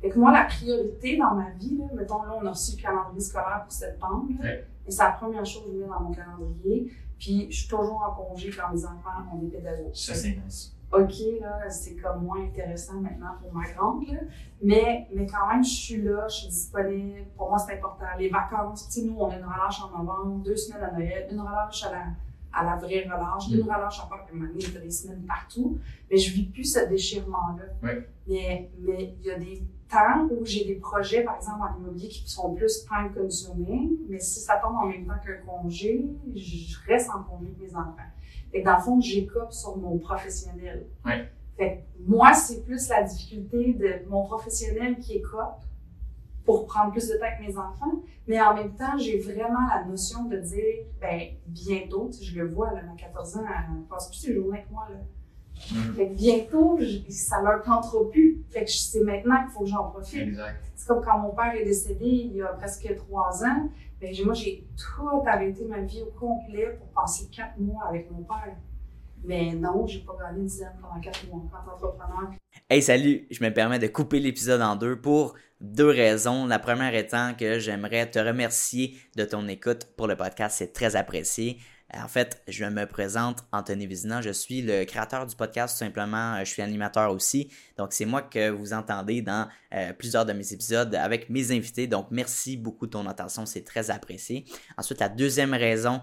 Fait que moi, la priorité dans ma vie, là, mettons, là, on a reçu le calendrier scolaire pour septembre, Ouais. et c'est la première chose que je mets dans mon calendrier. Puis, je suis toujours en congé quand mes enfants ont des pédagogues. Ça, c'est nice. OK, là, c'est comme moins intéressant maintenant pour ma grande, là. Mais, mais quand même, je suis là, je suis disponible. Pour moi, c'est important. Les vacances, tu sais, nous, on a une relâche en novembre, deux semaines à Noël, une relâche à la, à la vraie relâche, une relâche encore que maintenant, il y a des semaines partout. Mais je vis plus ce déchirement-là. Oui. Mais, mais il y a des temps où j'ai des projets, par exemple, en immobilier qui sont plus time consuming. Mais si ça tombe en même temps qu'un congé, je reste en congé avec mes enfants. Fait que dans le fond, j'écope sur mon professionnel. Fait que moi, c'est plus la difficulté de mon professionnel qui écope pour prendre plus de temps avec mes enfants. Mais en même temps, j'ai vraiment la notion de dire, ben, bientôt, je le vois, là, à 14 ans, elle passe plus ses journées avec moi, là. Mhm. Fait que bientôt, je- ça leur tentera plus. Fait que c'est maintenant qu'il faut que j'en profite. C'est comme quand mon père est décédé il y a presque trois ans. Ben, moi, j'ai tout arrêté ma vie au complet pour passer quatre mois avec mon père. Mais non, j'ai pas gagné une dizaine pendant quatre mois en tant qu'entrepreneur. Hey salut, je me permets de couper l'épisode en deux pour deux raisons. La première étant que j'aimerais te remercier de ton écoute pour le podcast, c'est très apprécié. En fait, je me présente Anthony Vizina, je suis le créateur du podcast, simplement, euh, je suis animateur aussi. Donc c'est moi que vous entendez dans euh, plusieurs de mes épisodes avec mes invités. Donc merci beaucoup de ton attention, c'est très apprécié. Ensuite, la deuxième raison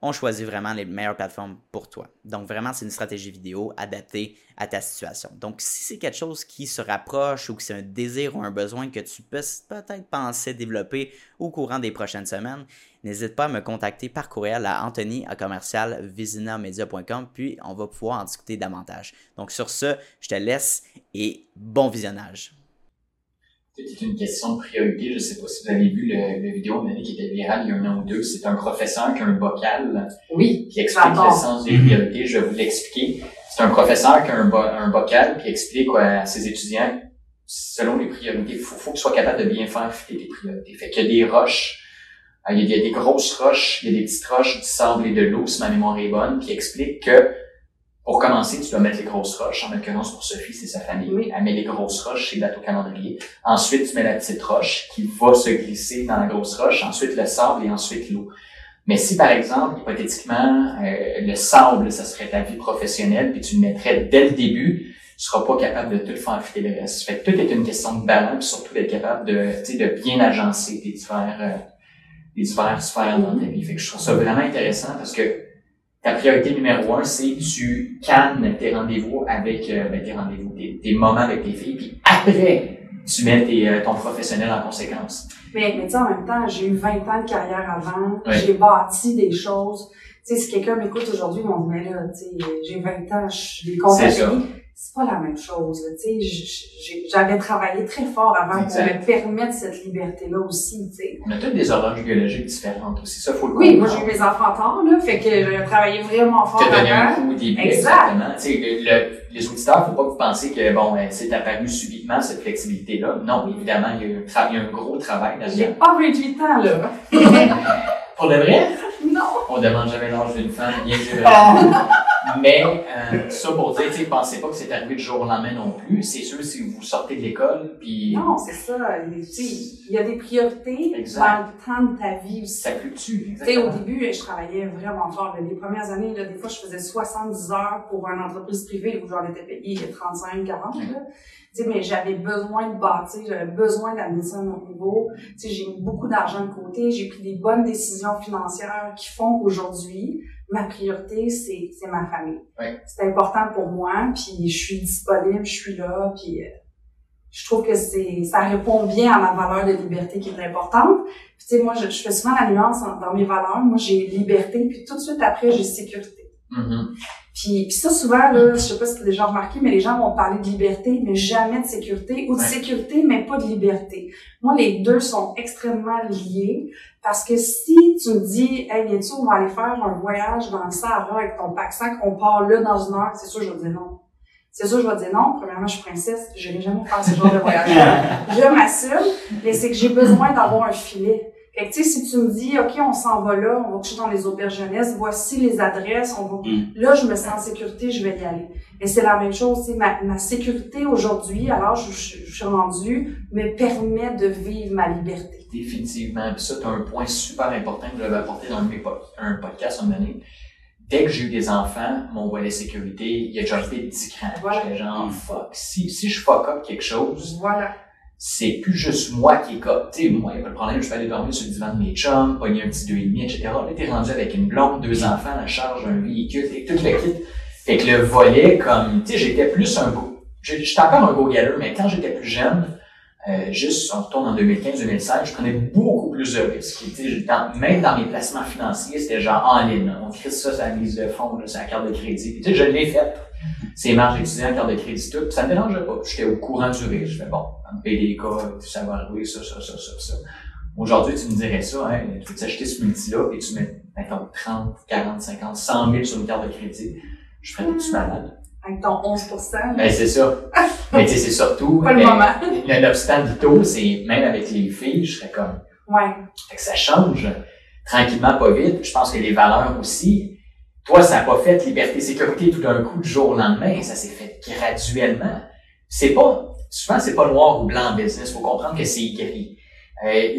on choisit vraiment les meilleures plateformes pour toi. Donc vraiment, c'est une stratégie vidéo adaptée à ta situation. Donc si c'est quelque chose qui se rapproche ou que c'est un désir ou un besoin que tu peux peut-être penser développer au courant des prochaines semaines, n'hésite pas à me contacter par courriel à anthony à commercial puis on va pouvoir en discuter davantage. Donc sur ce, je te laisse et bon visionnage. C'est une question de priorité. Je ne sais pas si vous avez vu le, le vidéo de qui était virale il y a un an ou deux. C'est un professeur qui a un bocal Oui, qui explique le sens des priorités. Je vais vous l'expliquer. C'est un professeur qui a un, bo- un bocal qui explique quoi, à ses étudiants, selon les priorités, il faut, faut que tu sois capable de bien faire fitter tes priorités. Fait qu'il y a des roches, euh, il y a, il y a des grosses roches, il y a des petites roches, du sable et de l'eau, si ma mémoire est bonne, qui explique que pour commencer, tu dois mettre les grosses roches. En l'occurrence, pour Sophie, c'est sa famille. Oui. Elle met les grosses roches, c'est bateau calendrier. Ensuite, tu mets la petite roche qui va se glisser dans la grosse roche. Ensuite, le sable et ensuite l'eau. Mais si, par exemple, hypothétiquement, euh, le sable, ça serait ta vie professionnelle, puis tu le mettrais dès le début, tu seras pas capable de tout faire fitter le reste. Fait que tout est une question de balance, surtout d'être capable de, tu sais, de bien agencer tes divers, euh, les divers sphères dans ta vie. Fait que je trouve ça vraiment intéressant parce que ta priorité numéro un, c'est tu cannes tes rendez-vous avec euh, ben, tes rendez-vous, tes, tes moments avec tes filles, puis après, tu mets tes, euh, ton professionnel en conséquence. Mais, mais tu sais, en même temps, j'ai eu 20 ans de carrière avant. Ouais. J'ai bâti des choses. Tu sais, si quelqu'un m'écoute aujourd'hui, vont me dire, mais là, tu sais, j'ai 20 ans, je ça. compagnie. C'est pas la même chose. Tu sais, j'ai- j'avais travaillé très fort avant pour Exact. me permettre cette liberté-là aussi. Tu sais. On a toutes des horloges biologiques différentes aussi. Ça, faut le Oui, moi j'ai eu mes enfants tard, là, fait que j'ai travaillé vraiment fort T'as donné un coup au début, Exact. exactement. Tu sais, le- le- les auditeurs, faut pas que vous pensiez que, bon, euh, c'est apparu subitement, cette flexibilité-là. Non, évidemment, il y, a il y a un gros travail J'ai derrière. pas 28 ans, là. *laughs* Pour de vrai, Non. on demande jamais l'âge d'une femme, bien sûr. *laughs* Mais, euh, ça pour dire, tu sais, pensez pas que c'est arrivé du jour au lendemain non plus. C'est sûr, si vous sortez de l'école, puis Non, c'est ça. Il y a des priorités Exact. dans le temps de ta vie aussi. ça fluctue. Tu sais, au début, je travaillais vraiment fort. Les premières années, là, des fois, je faisais 70 heures pour une entreprise privée où j'en étais payée 35, 40. Là. Tu sais, mais j'avais besoin de bâtir, j'avais besoin d'amener ça à autre niveau. Tu sais, j'ai mis beaucoup d'argent de côté, j'ai pris des bonnes décisions financières qui font qu'aujourd'hui, ma priorité, c'est, c'est ma famille. Ouais. C'est important pour moi, puis je suis disponible, je suis là, puis euh, je trouve que c'est ça répond bien à ma valeur de liberté qui est importante. Puis tu sais, moi, je, je fais souvent la nuance dans mes valeurs. Moi, j'ai liberté, puis tout de suite après, j'ai sécurité. Mhm. Puis, puis ça, souvent, là, je sais pas si tu as déjà remarqué, mais les gens vont parler de liberté, mais jamais de sécurité, ou de Ouais. sécurité, mais pas de liberté. Moi, les deux sont extrêmement liés, parce que si tu me dis, hey, viens-tu, on va aller faire un voyage dans le Sahara avec ton pack-sac, on part là dans une heure, c'est sûr, je vais dire non. C'est sûr, je vais dire non. Premièrement, je suis princesse, je n'irai jamais faire ce genre de voyage-là. *laughs* je m'assume, mais c'est que j'ai besoin d'avoir un filet. Fait que, tu sais, si tu me dis, OK, on s'en va là, on va coucher dans les auberges jeunesse, voici les adresses, on va, Mm. là, je me sens en sécurité, je vais y aller. Et c'est la même chose, sais, ma, ma sécurité aujourd'hui, alors je, je, je suis rendue, me permet de vivre ma liberté. Définitivement. Puis ça, tu as un point super important que j'avais apporté dans mes un podcast à un moment donné. Dès que j'ai eu des enfants, mon volet sécurité, il a déjà fait 10 crans. Voilà. J'étais genre, fuck, si, si je fuck up quelque chose, Voilà. C'est plus juste moi qui est comme, tu moi, il n'y a pas de problème, je peux aller dormir sur le divan de mes chums, pogner un petit deux et demi, etc. Là, t'es rendu avec une blonde, deux enfants, la charge, un véhicule, et tout le kit. Fait que le volet, comme, tu sais, j'étais plus un j'ai- j'étais encore un go getter, mais quand j'étais plus jeune, euh, juste, on retourne en 2015-2016, je prenais beaucoup plus de risques. Dans- même dans mes placements financiers, c'était genre en ligne. On crée ça sur la mise de fonds, sur la carte de crédit. Puis, je l'ai fait. C'est marges étudiants, carte de crédit, tout. Ça me dérangeait pas. J'étais au courant du risque. Je fais bon, on me paye des cas, ça va arriver, ça, ça, ça, ça, ça. Aujourd'hui, tu me dirais ça, hein, tu veux t'acheter ce multi-là et tu mets, mettons, 30, 40, 50, 100 000 sur une carte de crédit. Je ferais des malade. Avec ton 11 là. Ben, c'est ça. *laughs* Mais tu sais, c'est surtout, Pas le ben, moment. le- l'obstacle du taux, c'est même avec les filles, je serais comme, Ouais. fait que ça change tranquillement, pas vite. Je pense que les valeurs aussi. Toi, ça n'a pas fait liberté, sécurité tout d'un coup du jour au lendemain. Ça s'est fait graduellement. C'est pas, souvent, c'est pas noir ou blanc en business. Faut comprendre que c'est gris. Euh,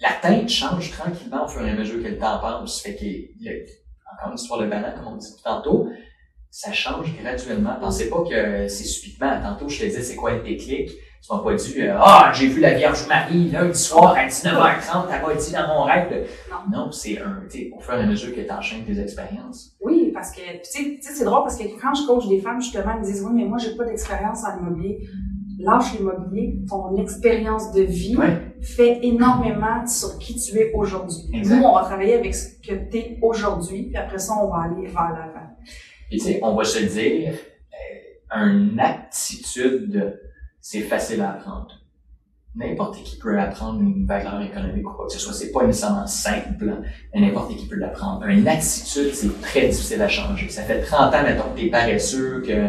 la teinte change tranquillement au fur et à mesure que le temps passe. Fait que, encore une histoire de banane, comme on dit tout tantôt, ça change graduellement. Pensez pas que c'est subitement. Tantôt, je te disais, c'est quoi le déclic? Tu m'as pas dit, euh, ah, j'ai vu la Vierge Marie lundi soir à 19h30, t'as pas dit dans mon rêve. de- Non. Non, c'est un, tu au fur et à mesure que tu enchaînes tes expériences. Oui, parce que, tu sais, c'est drôle parce que quand je coach des femmes, justement, elles me disent, oui, mais moi, j'ai pas d'expérience en immobilier. Lâche l'immobilier, ton expérience de vie Ouais. fait énormément sur qui tu es aujourd'hui. Nous, on va travailler avec ce que tu es aujourd'hui, puis après ça, on va aller vers l'avant. Puis tu sais, on va se dire, euh, une aptitude, c'est facile à apprendre. N'importe qui peut apprendre une valeur économique ou quoi que ce soit. C'est pas nécessairement simple, hein, mais n'importe qui peut l'apprendre. Une attitude, c'est très difficile à changer. Ça fait 30 ans, mettons, que t'es paresseux, que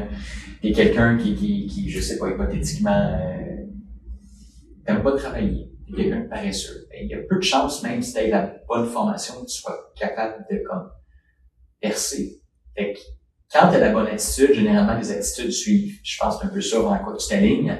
t'es quelqu'un qui, qui, qui, je sais pas, hypothétiquement, euh, t'aimes pas travailler. T'es quelqu'un de paresseux. Ben, Il y a peu de chances, même si t'as la bonne formation, que tu sois capable de, comme, percer. Fait que, quand tu as la bonne attitude, généralement, les attitudes suivent. Je pense que c'est un peu ça vers quoi tu t'alignes.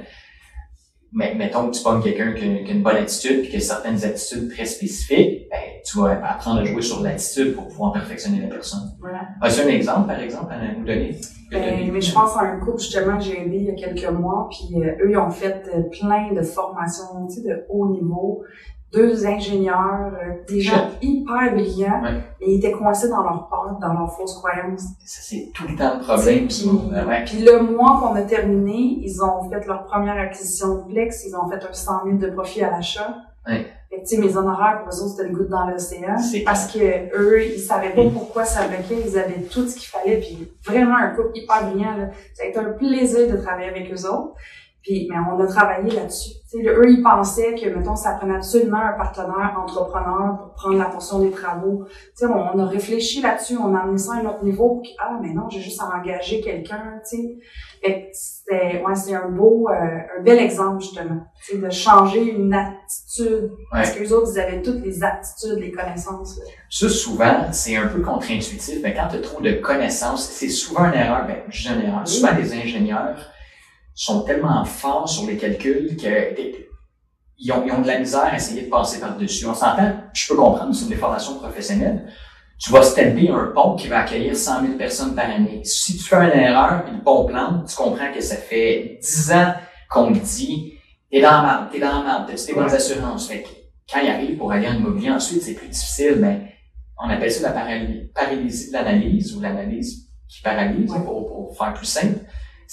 Mais mettons que tu pognes quelqu'un qui, a qui a une bonne attitude puis qui a certaines attitudes très spécifiques, ben, tu vas apprendre à jouer sur l'attitude pour pouvoir perfectionner la personne. Voilà. As-tu un exemple, par exemple, à nous donner? Ben, mais je pense à un couple justement que j'ai aidé il y a quelques mois, puis euh, eux ils ont fait euh, plein de formations, tu sais, de haut niveau, deux ingénieurs, euh, des gens hyper brillants, Ouais. et ils étaient coincés dans leur peur, dans leurs fausses croyances. Ça, c'est tout le temps le problème. Puis, Ouais, ouais. puis le mois qu'on a terminé, ils ont fait leur première acquisition de Plex, ils ont fait un 100 000 de profit à l'achat. Ouais. Fait que, tu sais, mes honoraires, pour eux autres, c'était une goutte dans l'océan. Parce que eux, ils savaient pas pourquoi ça bloquait. Ils avaient tout ce qu'il fallait. Puis vraiment un couple hyper brillant, là. Ça a été un plaisir de travailler avec eux autres. Puis, mais on a travaillé là-dessus. Eux, ils pensaient que, mettons, ça prenait absolument un partenaire entrepreneur pour prendre la portion des travaux. Tu sais, on, on a réfléchi là-dessus, on a amené ça à un autre niveau. Puis, ah, mais non, j'ai juste à engager quelqu'un, tu sais. C'était, ouais, c'est un beau, euh, un bel exemple, justement. De changer une attitude. Parce que les autres, ils avaient toutes les aptitudes, les connaissances. là. Ça, souvent, c'est un peu contre-intuitif, mais quand tu as trop de connaissances, c'est souvent une erreur, ben, une erreur. Souvent, les ingénieurs sont tellement forts sur les calculs que ils ont, ils ont de la misère à essayer de passer par-dessus. On s'entend, je peux comprendre, c'est une déformation professionnelle. Tu vas stamper un pont qui va accueillir 100 000 personnes par année. Si tu fais une erreur et le pont plante, tu comprends que ça fait 10 ans qu'on te dit t'es dans la t'es dans la merde, t'as des bonnes assurances. Fait que quand il arrive pour aller en immobilier ensuite, c'est plus difficile, mais on appelle ça la paraly- paralysie de l'analyse ou l'analyse qui paralyse, Ouais. pour, pour faire plus simple.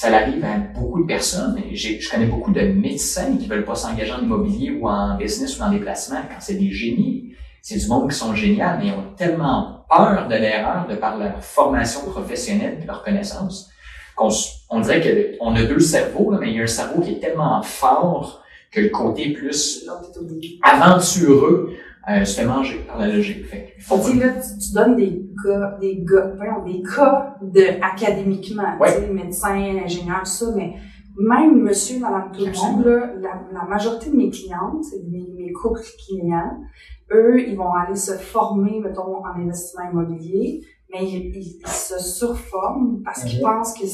Ça arrive à beaucoup de personnes. Je connais beaucoup de médecins qui veulent pas s'engager en immobilier ou en business ou en déplacement quand c'est des génies. C'est du monde qui sont géniaux, mais ils ont tellement peur de l'erreur de par leur formation professionnelle et leur connaissance qu'on on dirait que on a deux cerveaux, là, mais il y a un cerveau qui est tellement fort que le côté plus aventureux euh, se fait par la logique. Fait faut Tu là, tu, tu donnes des cas, des gars, voyons, des cas de, académiquement, Ouais. tu sais, médecin, ingénieur, tout ça, mais même monsieur, madame, tout le monde, là, la, la majorité de mes clientes, mes, mes couples clients, eux, ils vont aller se former, mettons, en investissement immobilier, mais ils, ils- ils se surforment parce qu'ils Mhm. pensent qu'ils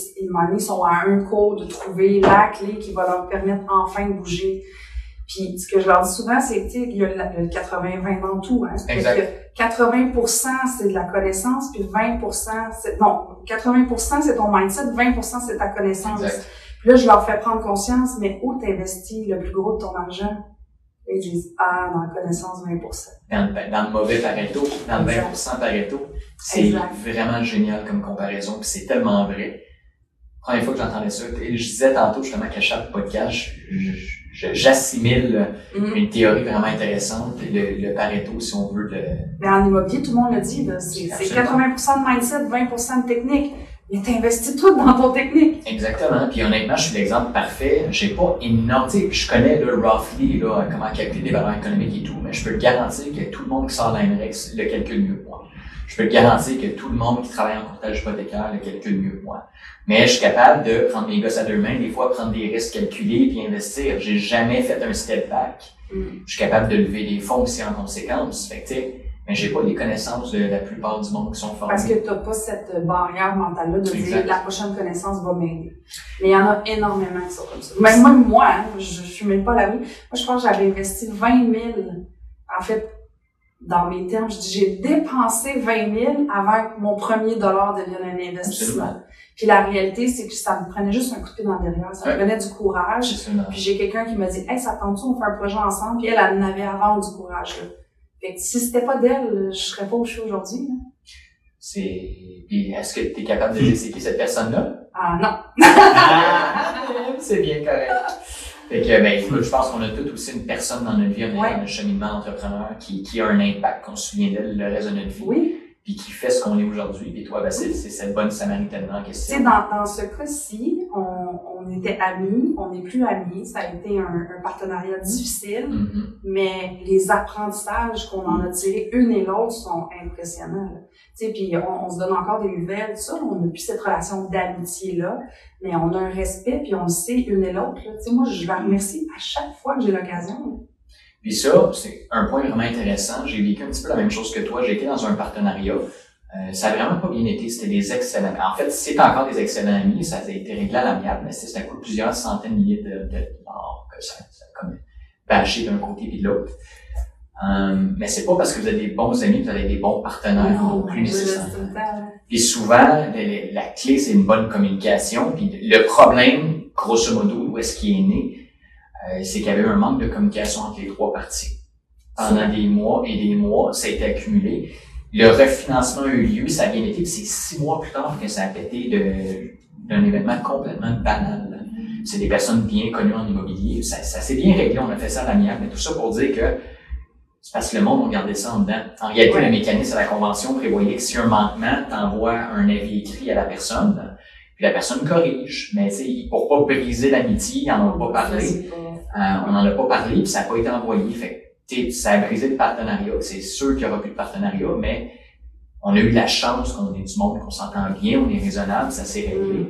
ils sont à un cours de trouver la clé qui va leur permettre enfin de bouger. Puis, ce que je leur dis souvent, c'est, tu sais, il y a le, le 80-20 dans tout, hein. Exact. Que 80% c'est de la connaissance, puis 20% c'est, non, 80% c'est ton mindset, 20% c'est ta connaissance. Exact. Puis là, je leur fais prendre conscience, mais où t'investis le plus gros de ton argent? Et ils disent, ah, dans la connaissance, 20%. Dans, le- dans le mauvais Pareto, dans le Exact. 20% Pareto, c'est vraiment génial comme comparaison, puis c'est tellement vrai. Première fois que j'entendais ça, et je disais tantôt justement qu'à chaque podcast, je- je- j'assimile Mhm. une théorie vraiment intéressante, le, le Pareto, si on veut, le, Mais en immobilier, tout le monde le dit, c'est, c'est Absolument. 80% de mindset, 20% de technique. Mais t'investis tout dans ton technique. Exactement. Puis honnêtement, je suis l'exemple parfait. J'ai pas énorme, je connais le roughly là, comment calculer les valeurs économiques et tout, mais je peux te garantir que tout le monde qui sort de l'INREX le calcule mieux que moi. Je peux te garantir que tout le monde qui travaille en courtage hypothécaire le calcule mieux que moi. Mais je suis capable de prendre mes gosses à deux mains, des fois prendre des risques calculés puis investir. J'ai jamais fait un step back. Je suis capable de lever des fonds aussi en conséquence. Fait que, mais j'ai pas les connaissances de la plupart du monde qui sont formés. Parce que t'as pas cette barrière mentale-là de Exact. dire la prochaine connaissance va m'aider. Mais il y en a énormément qui sont comme ça. Même moi, moi, hein, je, je suis même pas la vie. Moi, je pense que j'avais investi 20 000. En fait, dans mes termes, je dis j'ai dépensé 20 000 avant que mon premier dollar devienne un investissement. Absolument. Puis la réalité, c'est que ça me prenait juste un coup de pied dans le derrière. Ça me prenait du courage. Absolument. Puis j'ai quelqu'un qui m'a dit, hey, ça te tente-tu, on fait un projet ensemble? Puis elle, elle en avait avant du courage, là. Fait que si c'était pas d'elle, je serais pas où je suis aujourd'hui. C'est. Puis est-ce que tu es capable de qui cette personne-là? Ah, non. Ah, *laughs* c'est bien correct. Fait que, ben, je pense qu'on a tous aussi une personne dans notre vie, est Ouais. dans le cheminement entrepreneur qui, qui a un impact, qu'on se souvient d'elle le reste de notre vie, Oui. Puis qui fait ce qu'on est aujourd'hui. Puis toi, ben, c'est, c'est cette bonne samaritaine en Tu question. sais, dans, dans ce cas-ci, on, on était amis, on n'est plus amis. Ça a été un, un partenariat difficile, Mhm. mais les apprentissages qu'on en a tirés une et l'autre sont impressionnants. Tu sais, puis on, on se donne encore des nouvelles, ça. On n'a plus cette relation d'amitié-là, mais on a un respect, puis on sait une et l'autre. là. Tu sais, moi, je la remercie à chaque fois que j'ai l'occasion. Puis ça, c'est un point vraiment intéressant. J'ai vécu un petit peu la même chose que toi. J'ai été dans un partenariat. Euh, ça a vraiment pas bien été. C'était des excellents. En fait, c'est encore des excellents amis. Ça a été réglé à l'amiable, mais c'était- ça coûte plusieurs centaines de milliers de, de dollars que ça, ça a comme bâché d'un côté puis de l'autre. Euh, mais c'est pas parce que vous êtes des bons amis que vous avez des bons partenaires non plus nécessairement. temps. Puis souvent, le- la clé, c'est une bonne communication. Puis le problème, grosso modo, où est-ce qu'il est né, euh, c'est qu'il y avait un manque de communication entre les trois parties. Pendant des mois et des mois, ça a été accumulé. Le refinancement a eu lieu, ça a bien été, c'est six mois plus tard que ça a pété d'un événement complètement banal. C'est des personnes bien connues en immobilier. Ça, ça s'est bien réglé, on a fait ça à l'amiable, mais tout ça pour dire que c'est parce que le monde, on gardait ça en dedans. En réalité, Ouais. le mécanisme de la convention prévoyait que si un manquement, t'envoies un avis écrit à la personne, puis la personne corrige. Mais pour pas briser l'amitié, ils en ont pas parlé. Euh, on n'en a pas parlé, puis ça n'a pas été envoyé. Fait que, ça a brisé le partenariat. C'est sûr qu'il n'y aura plus de partenariat, mais on a eu la chance qu'on est du monde, qu'on s'entend bien, on est raisonnable, ça s'est réglé.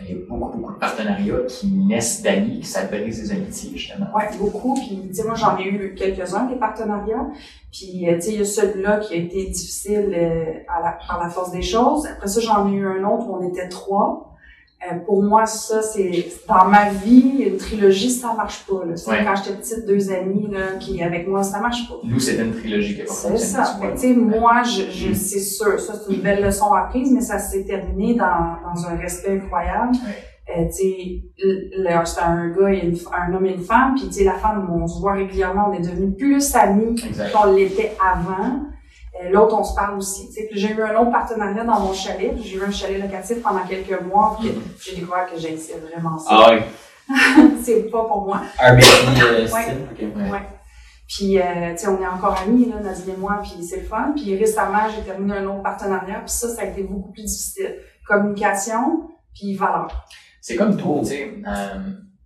Il y a beaucoup, beaucoup de partenariats qui naissent d'amis, ça brise les amitiés, justement. Ouais, beaucoup. Puis, tu sais, moi, j'en ai eu quelques-uns, des partenariats. Puis, euh, tu sais, il y a celui-là qui a été difficile euh, par la force des choses. Après ça, j'en ai eu un autre où on était trois. Euh, pour moi, ça, c'est dans ma vie, une trilogie, ça marche pas. Là. Ouais. Quand j'étais petite, deux amis là, qui avec moi, ça marche pas. Nous, c'était une trilogie qui C'est ça. tu sais, moi, je, je Mm. c'est sûr, ça c'est une belle leçon apprise, mais ça s'est terminé dans, dans un respect incroyable. Euh, tu sais, un gars, et une, un homme et une femme, puis tu sais, la femme, on se voit régulièrement, on est devenus plus amis qu'on l'était avant. Euh, L'autre, on se parle aussi. tu sais. Puis j'ai eu un autre partenariat dans mon chalet. J'ai eu un chalet locatif pendant quelques mois. Puis j'ai découvert que j'ai vraiment ça. Ah oui. *laughs* c'est pas pour moi. Airbnb euh, Ouais. style. ok. Ouais. Ouais. Puis, euh, tu sais, on est encore amis, là, Nadine et moi, puis c'est le fun. Puis récemment, j'ai terminé un autre partenariat, puis ça, ça a été beaucoup plus difficile. Communication, puis valeur. C'est comme tout, tu sais. euh,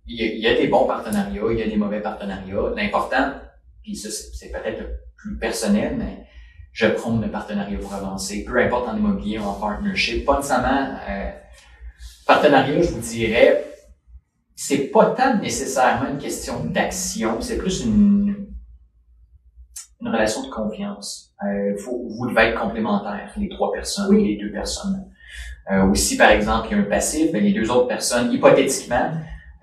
Il y, a- il y a des bons partenariats, il y a des mauvais partenariats. L'important, puis ça, c'est c'est peut-être plus personnel, mais je prône le partenariat pour avancer. Peu importe en immobilier ou en partnership. Pas nécessairement... Euh, partenariat, je vous dirais, c'est pas tant nécessairement une question d'action, c'est plus une, une relation de confiance. Euh, faut, vous devez être complémentaires, les trois personnes, Oui. les deux personnes. Euh, aussi, par exemple, il y a un passif, ben, les deux autres personnes, hypothétiquement,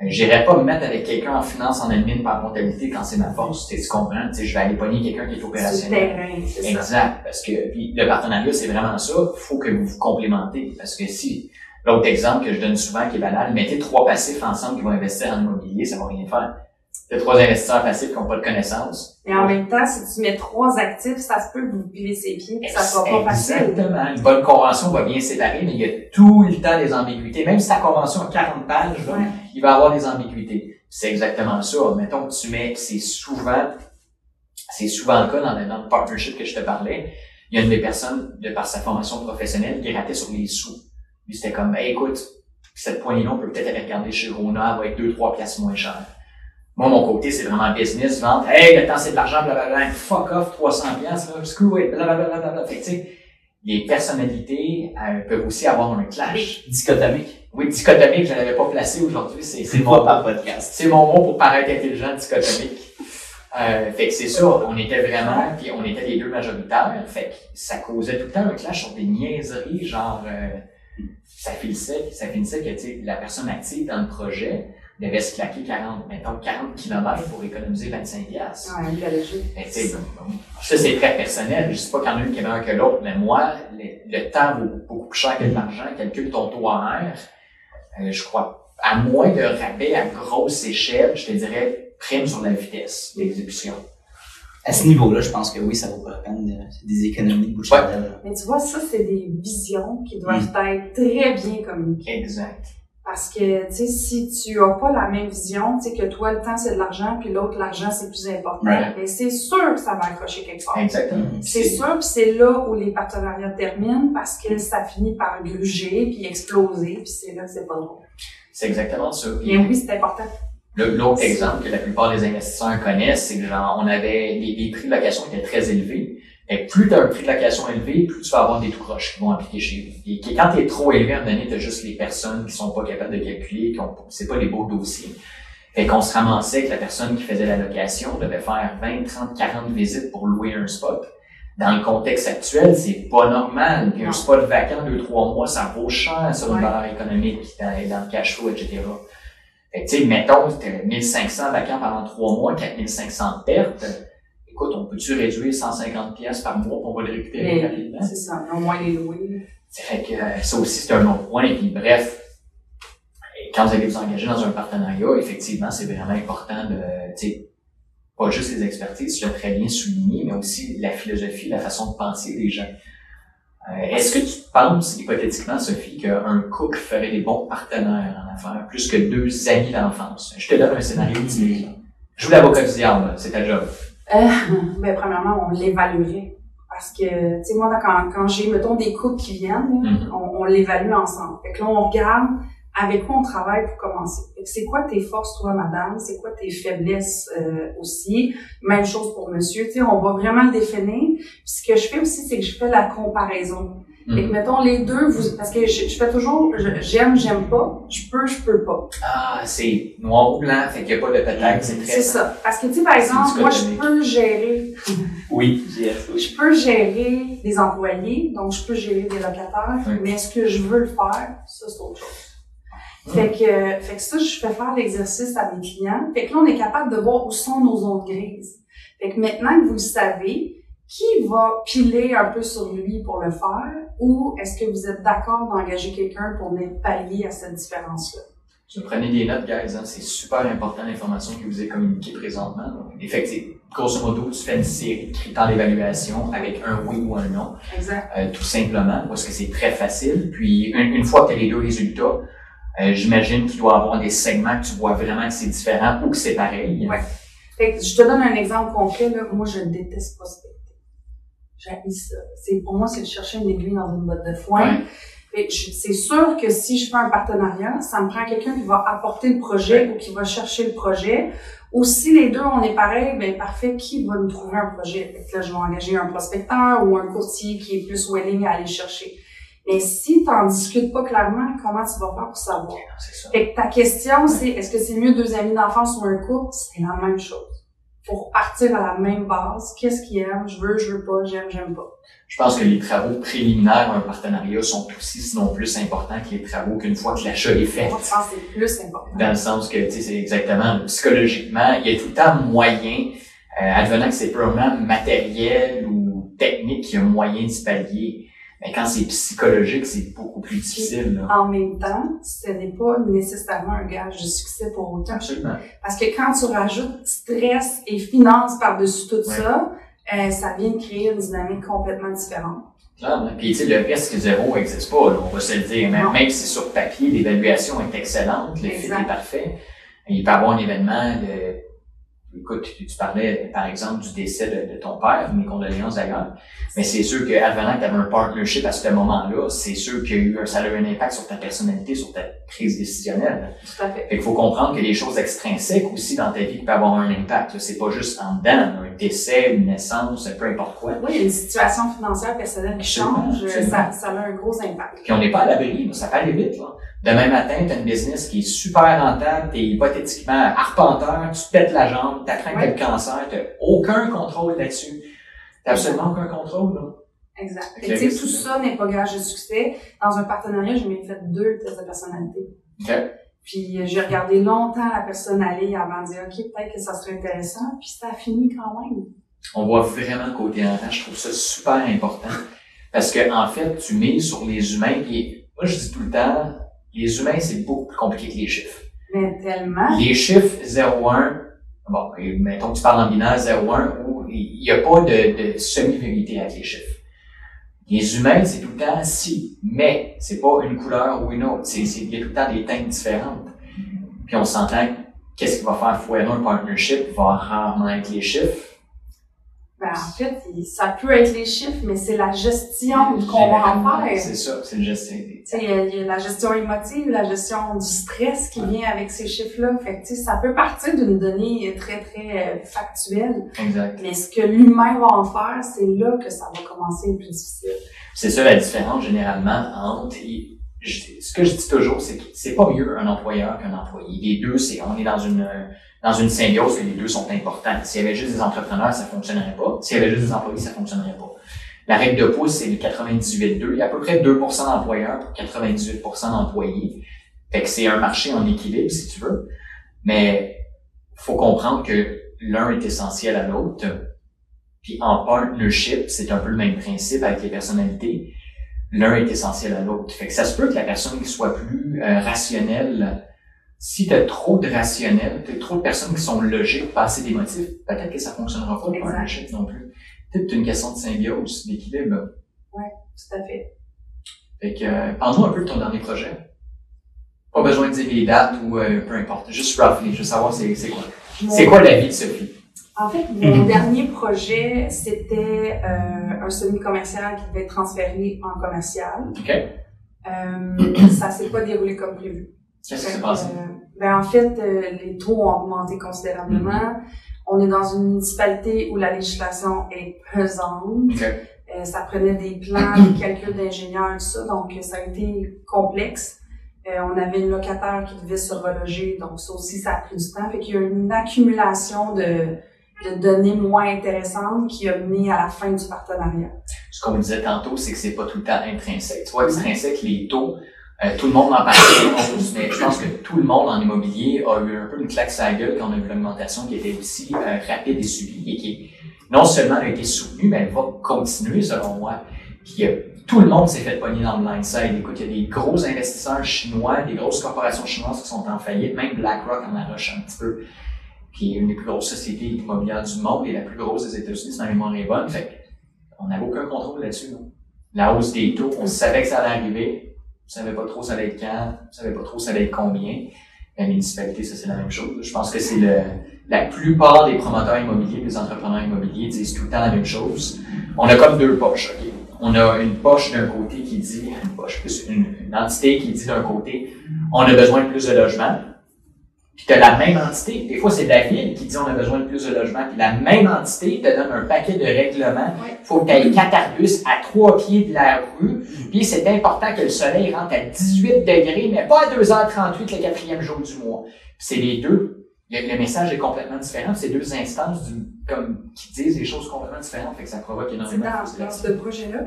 euh, j'irais pas me mettre avec quelqu'un en finance, en admin, en comptabilité quand c'est ma force, tu sais, tu comprends, tu sais, je vais aller pogner quelqu'un qui est opérationnel. ça. Exact, parce que puis le partenariat, c'est vraiment ça. faut que vous vous complémentez. Parce que si, l'autre exemple que je donne souvent, qui est banal, mettez trois passifs ensemble qui vont investir en immobilier, ça va rien faire. T'as trois investisseurs passifs qui n'ont pas de connaissances. Mais en même temps, si tu mets trois actifs, ça se peut que vous pilez ses pieds, que ça soit pas facile. Exactement. Une bonne convention va bien séparer, mais il y a tout le temps des ambiguïtés. Même si ta convention a 40 pages, là, Ouais. il va y avoir des ambiguïtés. C'est exactement ça. Mettons que tu mets, c'est souvent, c'est souvent le cas dans le, dans le partnership que je te parlais. Il y a une des personnes, de par sa formation professionnelle, qui ratait sur les sous. Lui, c'était comme, hey, écoute, cette poignée-là, on peut peut-être aller regarder chez Rona, elle va être deux, trois pièces moins chère. Moi, mon côté, c'est vraiment business, vente. Hey, le temps, c'est de l'argent, blablabla. Fuck off, 300 pièces, là. Screw it, blablabla, blablabla. Fait que, tu sais, les personnalités euh, peuvent aussi avoir un clash. Dichotomique. Oui, dichotomique, je ne l'avais pas placé aujourd'hui. C'est, c'est mon, pas par podcast. c'est mon mot pour paraître intelligent, dichotomique. Euh, fait que c'est ça, on était vraiment, puis on était les deux majoritaires, fait que ça causait tout le temps un clash sur des niaiseries, genre, euh, ça finissait, ça finissait que, tu sais, la personne active dans le projet devait se claquer 40, mettons, 40 km pour économiser 25 piastres. Mais tu sais, ça c'est très personnel. Je sais pas qu'il y en a une qui est meilleure que l'autre, mais moi, le, le temps vaut beaucoup plus cher que l'argent. Calcule ton taux horaire. Euh, je crois, à moins de rabais à grosse échelle, je te dirais prime sur la vitesse d'exécution. À ce niveau-là, je pense que oui, ça vaut pas la peine. de- C'est des économies de bouche Ouais. Mais tu vois, ça, c'est des visions qui doivent être très bien communiquées. Exact. Parce que, tu sais, si tu as pas la même vision, tu sais, que toi, le temps, c'est de l'argent, puis l'autre, l'argent, c'est plus important, mais c'est sûr que ça va accrocher quelque part. Exactement. Mhm. C'est sûr, puis c'est là où les partenariats terminent parce que ça finit par gruger puis exploser, puis c'est là que c'est pas drôle. C'est exactement ça. Mais oui, c'est important. Le- L'autre exemple que la plupart des investisseurs connaissent, c'est que genre, on avait les, les prix de location étaient très élevés. Et plus tu as un prix de location élevé, plus tu vas avoir des tout croches qui vont appliquer chez vous. Et quand tu es trop élevé, à un moment donné, tu as juste les personnes qui sont pas capables de calculer, qui ont, c'est pas des beaux dossiers. Fait qu'on se ramassait que la personne qui faisait la location devait faire 20, 30, 40 visites pour louer un spot. Dans le contexte actuel, c'est pas normal. Puis un spot vacant, deux, trois mois, ça vaut cher sur une Ouais. valeur économique, dans, dans le cash flow, etc. Fait que, tu sais, mettons, c'était 1500 vacants pendant trois mois, 4500 de pertes. Écoute, on peut-tu réduire 150 pièces par mois pour on va le récupérer rapidement? c'est ça, au moins les louer. Fait que euh, ça aussi, c'est un autre point. Et puis bref, quand vous allez vous engager dans un partenariat, effectivement, c'est vraiment important de, tu sais, pas juste les expertises, tu l'as très bien souligné, mais aussi la philosophie, la façon de penser des gens. Euh, Est-ce que tu penses, hypothétiquement, Sophie, qu'un couple ferait des bons partenaires en affaires, plus que deux amis d'enfance? Je te donne un scénario là. Joue l'avocat du diable, c'est ta job. Euh, ben, premièrement, on l'évaluerait. Parce que, tu sais, moi, quand, quand j'ai, mettons, des couples qui viennent, Mhm. on, on l'évalue ensemble. Fait que là, on regarde avec quoi on travaille pour commencer. Fait que c'est quoi tes forces, toi, madame? C'est quoi tes faiblesses euh, aussi? Même chose pour monsieur. Tu sais, on va vraiment le définir. Puis ce que je fais aussi, c'est que je fais la comparaison. Fait que, Mhm. mettons, les deux, vous, parce que je, je fais toujours, j'aime, j'aime pas, je peux, je peux pas. Ah, c'est noir ou blanc, fait qu'il n'y a pas de peut-être, c'est très C'est ça. Parce que, tu sais, par exemple, moi, je peux gérer Oui, yes, oui. Je peux gérer des employés, donc je peux gérer des locataires, mais est-ce que je veux le faire? Ça, c'est autre chose. Fait que, fait que ça, je fais faire l'exercice à mes clients. Fait que là, on est capable de voir où sont nos zones grises. Fait que maintenant que vous le savez, qui va piler un peu sur lui pour le faire ou est-ce que vous êtes d'accord d'engager quelqu'un pour venir pallier à cette différence-là? Je prenez des notes, guys, hein, c'est super important l'information qui vous est communiquée présentement. Donc, effectivement, grosso modo, tu fais une série de critères d'évaluation avec un oui ou un non, Exact. euh, tout simplement, parce que c'est très facile. Puis, une, une fois que tu as les deux résultats, euh, j'imagine qu'il doit y avoir des segments que tu vois vraiment que c'est différent ou que c'est pareil. Ouais. Fait que je te donne un exemple concret, là. Moi, je déteste prospecter. J'ai ça. C'est, pour moi, c'est de chercher une aiguille dans une botte de foin. Ouais. C'est sûr que si je fais un partenariat, ça me prend quelqu'un qui va apporter le projet ou qui va chercher le projet. Ou si les deux, on est pareil, ben parfait, qui va nous trouver un projet? Là, je vais engager un prospecteur ou un courtier qui est plus willing à aller chercher. Mais si tu n'en discutes pas clairement, comment tu vas faire pour savoir? Non, c'est ça. Fait que ta question, c'est est-ce que c'est mieux deux amis d'enfance ou un couple? C'est la même chose. Pour partir à la même base, qu'est-ce qu'ils aiment? Je veux, je veux pas, j'aime, j'aime pas. Je pense que les travaux préliminaires à un partenariat sont aussi, sinon plus importants que les travaux qu'une fois que l'achat est fait. Moi, je pense que c'est plus important. Dans le sens que, tu sais, c'est exactement, psychologiquement, il y a tout le temps moyen, euh, advenant que c'est purement matériel ou technique, il y a moyen de se pallier. Mais quand c'est psychologique, c'est beaucoup plus difficile, là. En même temps, ce n'est pas nécessairement un gage de succès pour autant. Absolument. Parce que quand tu rajoutes stress et finances par-dessus tout Ouais. ça, euh, ça vient de créer une dynamique complètement différente. Clairement. Puis, tu sais, le risque zéro n'existe pas, là, on va se le dire. Même, même si sur papier, l'évaluation est excellente, le fit est parfait, il peut y avoir un événement de, écoute, tu, tu parlais, par exemple, du décès de, de ton père, mes condoléances d'ailleurs, mais c'est sûr que, advenant que tu avais un partnership à ce moment-là, c'est sûr qu'il y a eu, un- ça a eu un impact sur ta personnalité, sur ta prise décisionnelle. Tout à fait. Fait qu'il faut comprendre que les choses extrinsèques aussi dans ta vie peuvent avoir un impact. C'est pas juste en dedans, un décès, une naissance, peu importe quoi. Oui, il y a une situation financière personnelle qui change, absolument. ça, ça a un gros impact. Puis on n'est pas à l'abri, ça peut aller vite. Là. Demain matin, tu as une business qui est super rentable, tu es hypothétiquement arpenteur, tu te pètes la jambe, tu apprends Ouais. le cancer, tu aucun contrôle là-dessus. Tu absolument aucun contrôle. Là. Exact. Que, tu sais, tout ça n'est pas gage de succès. Dans un partenariat, j'ai même fait deux tests de personnalité. OK. Puis j'ai regardé longtemps la personne aller avant de dire OK, peut-être que ça serait intéressant. Puis ça a fini quand même. On voit vraiment le côté enfant. Je trouve ça super important. Parce que en fait, tu mises sur les humains. Puis moi, je dis tout le temps, les humains, c'est beaucoup plus compliqué que les chiffres. Mais tellement. Les chiffres 0-1, bon, et mettons que tu parles en binaire 0-1, où il n'y a pas de, de semi-vérité avec les chiffres. Les humains, c'est tout le temps si, mais c'est pas une couleur ou une autre. C'est, il y a tout le temps des teintes différentes. Puis on s'entend que qu'est-ce qui va faire foirer un partnership va rarement être les chiffres. Ben, en fait, ça peut être les chiffres, mais c'est la gestion qu'on va en faire. C'est ça, c'est le gestion. Il y a- la gestion émotive, la gestion du stress qui vient avec ces chiffres-là. Fait que, ça peut partir d'une donnée très, très euh, factuelle. Exact. Mais ce que l'humain va en faire, c'est là que ça va commencer être plus difficile. C'est ça la différence généralement entre. je- ce que je dis toujours, c'est que c'est pas mieux un employeur qu'un employé. Les deux, c'est on est dans une dans une symbiose que les deux sont importants. S'il y avait juste des entrepreneurs, ça fonctionnerait pas. S'il y avait juste des employés, ça fonctionnerait pas. La règle de pouce, c'est le 98-2. Il y a à peu près 2% d'employeurs pour 98% d'employés. Fait que c'est un marché en équilibre, si tu veux. Mais faut comprendre que l'un est essentiel à l'autre. Puis en partnership, c'est un peu le même principe avec les personnalités. L'un est essentiel à l'autre. Fait que ça se peut que la personne qui soit plus euh, rationnelle, si tu as trop de rationnel, tu trop de personnes qui sont logiques, pas assez d'émotifs, peut-être que ça fonctionnera pas le Exact. partnership non plus. Peut-être une question de symbiose, d'équilibre. Tout à fait. Fait que, euh, parle-nous un peu de ton dernier projet. Pas besoin de dire les dates ou euh, peu importe. Juste roughly, je veux savoir c'est, c'est quoi. Mon- C'est quoi la vie de Sophie? En fait, mon dernier projet, c'était euh, un semi-commercial qui devait être transféré en commercial. OK. Euh, ça s'est pas déroulé comme prévu. Qu'est-ce qui s'est passé? euh, ben en fait, euh, les taux ont augmenté considérablement. On est dans une municipalité où la législation est pesante. Euh, ça prenait des plans, des calculs d'ingénieurs, tout ça. Donc, euh, ça a été complexe. Euh, on avait une locataire qui devait se reloger. Donc, ça aussi, ça a pris du temps. Fait qu'il y a une accumulation de, de données moins intéressantes qui a mené à la fin du partenariat. Ce qu'on me disait tantôt, c'est que c'est pas tout le temps intrinsèque. Tu vois, extrinsèque, les taux, euh, tout le monde en des hausses, mais je pense que tout le monde en immobilier a eu un peu une claque sur la gueule quand on a vu l'augmentation qui était aussi euh, rapide et subie et qui non seulement a été soutenue, mais elle va continuer selon moi. Puis euh, tout le monde s'est fait pogner dans le blindside. Écoute, il y a des gros investisseurs chinois, des grosses corporations chinoises qui sont en faillite, même BlackRock en arrache un petit peu, qui est une des plus grosses sociétés immobilières du monde et la plus grosse des États-Unis, si ma mémoire est bonne. Fait on n'avait aucun contrôle là-dessus. La hausse des taux, on savait que ça allait arriver, savait pas trop ça allait être quand, savait pas trop ça allait être combien. La municipalité, ça c'est la même chose. Je pense que c'est le la plupart des promoteurs immobiliers, des entrepreneurs immobiliers disent tout le temps la même chose. On a comme deux poches, ok? On a une poche d'un côté qui dit, une poche, une, une entité qui dit d'un côté, on a besoin de plus de logements. Puis t'as la même entité, des fois c'est la ville qui dit on a besoin de plus de logements, puis la même entité te donne un paquet de règlements. Ouais. Faut que tu aies quatre arbustes à trois pieds de la rue, puis c'est important que le soleil rentre à 18 degrés, mais pas à 2h38 le quatrième jour du mois. Puis c'est les deux. Le, le message est complètement différent. C'est deux instances du, comme, qui disent des choses complètement différentes, fait que ça provoque C'est énormément de dans, dans frustration. ce projet-là,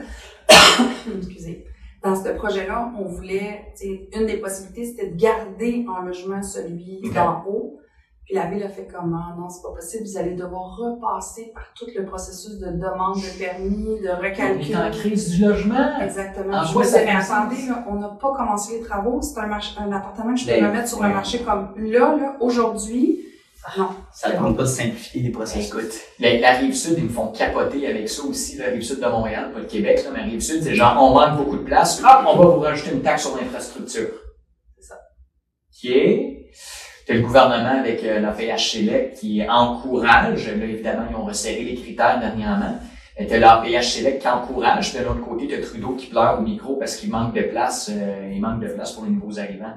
*coughs* excusez, dans ce projet-là, on voulait, tu sais, une des possibilités, c'était de garder en logement celui d'en haut. Puis la ville a fait comment? Non, c'est pas possible. Vous allez devoir repasser par tout le processus de demande de permis, de recalcul. en crise du logement. Exactement. En Je me mais attendez, là, on n'a pas commencé les travaux. C'est un, marché, un appartement que je peux Ben, me mettre sur le ouais. marché comme là, là, aujourd'hui. Non. Ça ne tente pas de simplifier les processus. Écoute, la, la rive sud, ils me font capoter avec ça aussi, la rive sud de Montréal, pas le Québec, là, mais la rive sud, c'est genre, on manque beaucoup de place, hop, on va vous rajouter une taxe sur l'infrastructure. C'est ça. OK. T'as le gouvernement avec euh, la PHCLEC qui encourage, là, évidemment, ils ont resserré les critères dernièrement. T'as la PHCLEC qui encourage, de l'autre côté, t'as Trudeau qui pleure au micro parce qu'il manque de place, euh, il manque de place pour les nouveaux arrivants.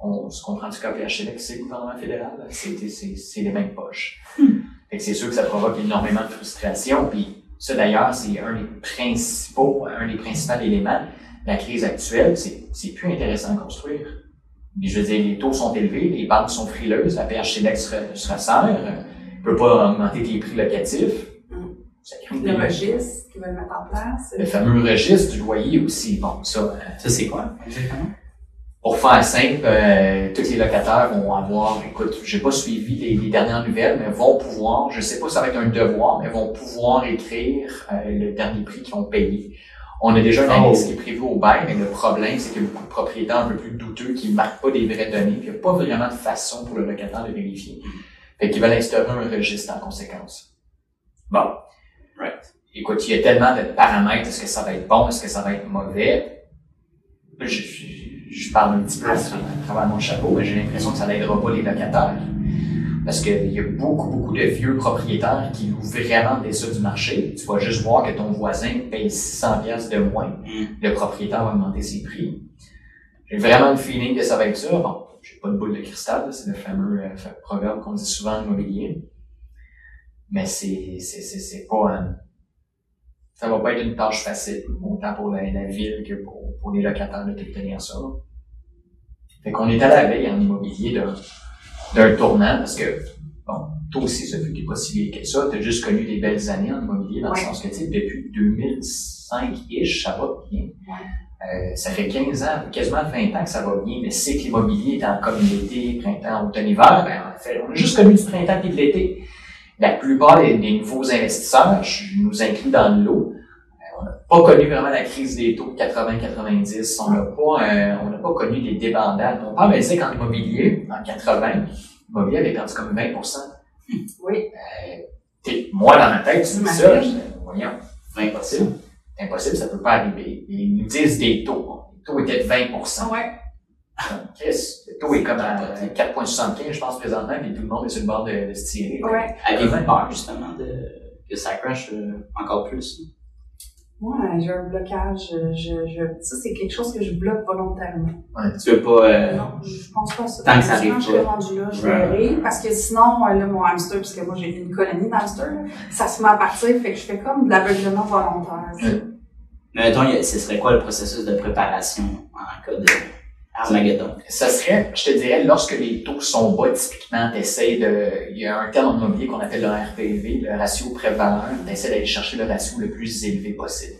On se comprend du cas PHCLEC, c'est le gouvernement fédéral, c'est, c'est, c'est les mêmes poches. Fait que c'est sûr que ça provoque énormément de frustration. Puis ça d'ailleurs, c'est un des principaux, un des principaux éléments de la crise actuelle. C'est, c'est plus intéressant à construire. Puis je veux dire, les taux sont élevés, les banques sont frileuses, la PHCLEC se, re- se resserre, euh, peut pas augmenter tes prix locatifs. Ça crée une Le registre qu'ils veulent mettre en place. Le fameux registre du loyer aussi. Bon, ça, euh, Ça, c'est quoi, exactement? Pour faire simple, euh, tous les locataires vont avoir, écoute, j'ai pas suivi les, les dernières nouvelles, mais vont pouvoir, je sais pas si ça va être un devoir, mais vont pouvoir écrire euh, le dernier prix qu'ils ont payé. On a déjà une Oh. analyse qui est prévue au bail, mais le problème, c'est qu'il y a beaucoup de propriétaires un peu plus douteux qui ne marquent pas des vraies données, puis il n'y a pas vraiment de façon pour le locataire de vérifier. Fait qu'ils veulent instaurer un registre en conséquence. Bon. Right. Écoute, il y a tellement de paramètres. Est-ce que ça va être bon? Est-ce que ça va être mauvais? Je, je, parle un petit peu à travers mon chapeau, mais j'ai l'impression que ça n'aidera pas les locataires. Parce qu'il y a beaucoup, beaucoup de vieux propriétaires qui louent vraiment des ça du marché. Tu vas juste voir que ton voisin paye 600 pièces de moins. Mm. Le propriétaire va augmenter ses prix. J'ai vraiment le feeling que ça va être ça. Bon, j'ai pas de boule de cristal, c'est le fameux euh, proverbe qu'on dit souvent en immobilier. Mais c'est, c'est, c'est, c'est pas, euh, ça va pas être une tâche facile, autant pour la, la ville que pour, pour les locataires de tenir ça. Fait qu'on est à la veille en immobilier d'un, d'un tournant parce que, bon, toi aussi, ça fait que si vieille que ça. T'as juste connu des belles années en immobilier dans Ouais. le sens que, tu sais, depuis 2005-ish, ça va bien. Euh, ça fait 15 ans, quasiment 20 ans que ça va bien. Le cycle immobilier est en communauté, printemps, automne, hiver. Ben, en fait, on a juste connu du printemps et de l'été. La plupart des, des nouveaux investisseurs, je nous inclus dans le lot, pas connu vraiment la crise des taux de 80-90. On n'a pas, euh, on n'a pas connu des débandades. Mon père me disait qu'en immobilier, en 80, l'immobilier avait perdu comme 20% Oui. euh, moi, dans ma tête, tu dis ça, je Imagine. dis, voyons, impossible. Impossible, ça peut pas arriver. Ils nous disent des taux. Les taux étaient de 20% Ah ouais. Chris, le taux est comme à 4,75, je pense, présentement, puis tout le monde est sur le bord de, de se tirer. Ouais. Avez-vous peur, justement, de, que ça crash euh, encore plus? Moi, j'ai un blocage. Je, je, ça, c'est quelque chose que je bloque volontairement. Tu veux pas... euh, Non, je pense pas à ça. Tant que ça arrive je suis rendu là, je Ouais. verrai. Parce que sinon, euh, là, mon hamster, parce que moi, j'ai une colonie d'hamsters, ça se met à partir, fait que je fais comme de l'aveuglement volontaire. Mais mettons, ce serait quoi le processus de préparation en cas de Armageddon? Ça serait, je te dirais, lorsque les taux sont bas, typiquement, t'essayes de, il y a un terme en immobilier qu'on appelle le RPV, le ratio pré-valeur, t'essaies d'aller chercher le ratio le plus élevé possible.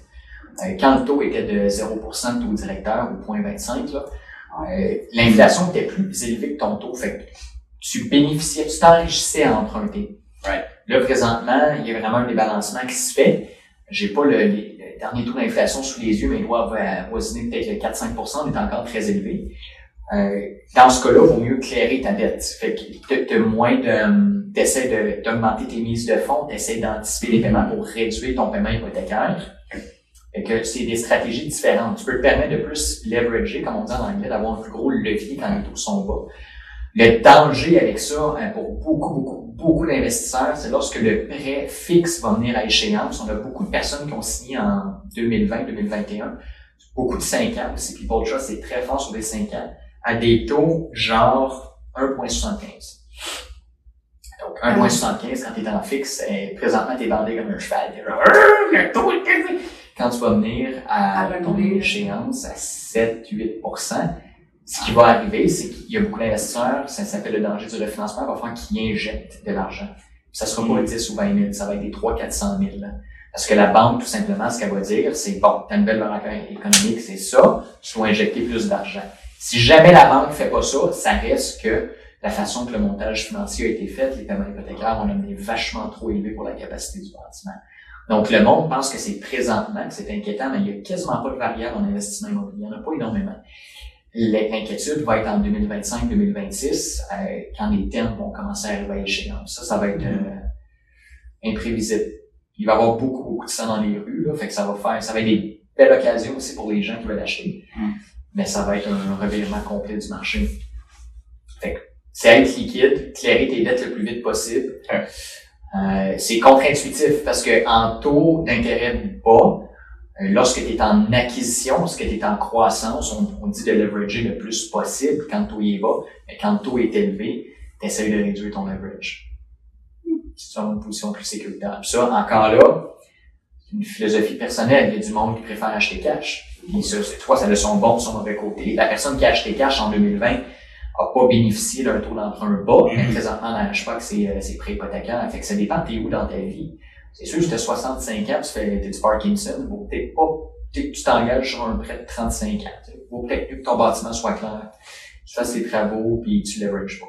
Euh, quand le taux était de 0% de taux directeur ou 0.25, là, euh, l'inflation était plus élevée que ton taux, fait que tu bénéficiais, tu t'enrichissais à emprunter. Right. Là, présentement, il y a vraiment un débalancement qui se fait. J'ai pas le, les, le dernier taux d'inflation sous les yeux, mais doit avoisiner peut-être le 4-5%, on est encore très élevé. Euh, dans ce cas-là, il vaut mieux clairer ta dette. Fait que t'as moins de, d'augmenter tes mises de fonds, t'essaies d'anticiper les paiements pour réduire ton paiement hypothécaire. Fait que c'est des stratégies différentes. Tu peux te permettre de plus leverager, comme on dit en anglais, d'avoir un plus gros levier quand les taux sont bas. Le danger avec ça, hein, pour beaucoup, beaucoup, beaucoup d'investisseurs, c'est lorsque le prêt fixe va venir à échéance. On a beaucoup de personnes qui ont signé en 2020, 2021, beaucoup de 5 ans aussi, puis Paul Trust est très fort sur les 5 ans, à des taux genre 1,75. Donc, 1,75 quand t'es en fixe, eh, présentement, t'es bandé comme un cheval. Ah, le taux est. Quand tu vas venir à ton échéance à 7, 8 ce qui va arriver, c'est qu'il y a beaucoup d'investisseurs, ça s'appelle le danger du refinancement, il va falloir qu'ils injectent de l'argent. Ça sera pas 10 ou 20 000, ça va être des 3 400 000. là. Parce que la banque, tout simplement, ce qu'elle va dire, c'est bon, ta nouvelle valeur économique, c'est ça, tu dois injecter plus d'argent. Si jamais la banque fait pas ça, ça reste que la façon que le montage financier a été fait, les paiements hypothécaires ont amené vachement trop élevé pour la capacité du bâtiment. Donc, le monde pense que c'est présentement, que c'est inquiétant, mais il n'y a quasiment pas de variable en investissement immobilier. Il n'y en a pas énormément. L'inquiétude va être en 2025-2026, euh, quand les termes vont commencer à arriver à échéance. Ça, ça va être euh, imprévisible. Il va y avoir beaucoup, beaucoup de sang dans les rues, là, fait que ça va faire, ça va être des belles occasions aussi pour les gens qui veulent acheter. Mm. Mais ça va être un revirement complet du marché. Fait que c'est être liquide, clairer tes dettes le plus vite possible. Euh, c'est contre-intuitif parce que en taux d'intérêt bas, lorsque tu es en acquisition, lorsque tu es en croissance, on, on dit de leverager le plus possible quand le taux est bas, mais quand le taux est élevé, tu essaies de réduire ton leverage. Si tu as une position plus sécuritaire. Puis ça, encore là, c'est une philosophie personnelle. Il y a du monde qui préfère acheter cash. Puis ça, c'est toi, ça a son bon, son mauvais côté. La personne qui a acheté cash en 2020 a pas bénéficié d'un taux d'emprunt bas, mais Mhm. présentement, n'arrache pas que c'est, euh, c'est pré-hypothécaire. Fait que ça dépend t'es où dans ta vie. C'est sûr, si tu as 65 ans, tu fais t'es du Parkinson, vaut peut-être pas que tu t'engages sur un prêt de 35 ans. sais. Vaut peut-être mieux que ton bâtiment soit clair, tu fasses tes travaux, puis tu leverages pas.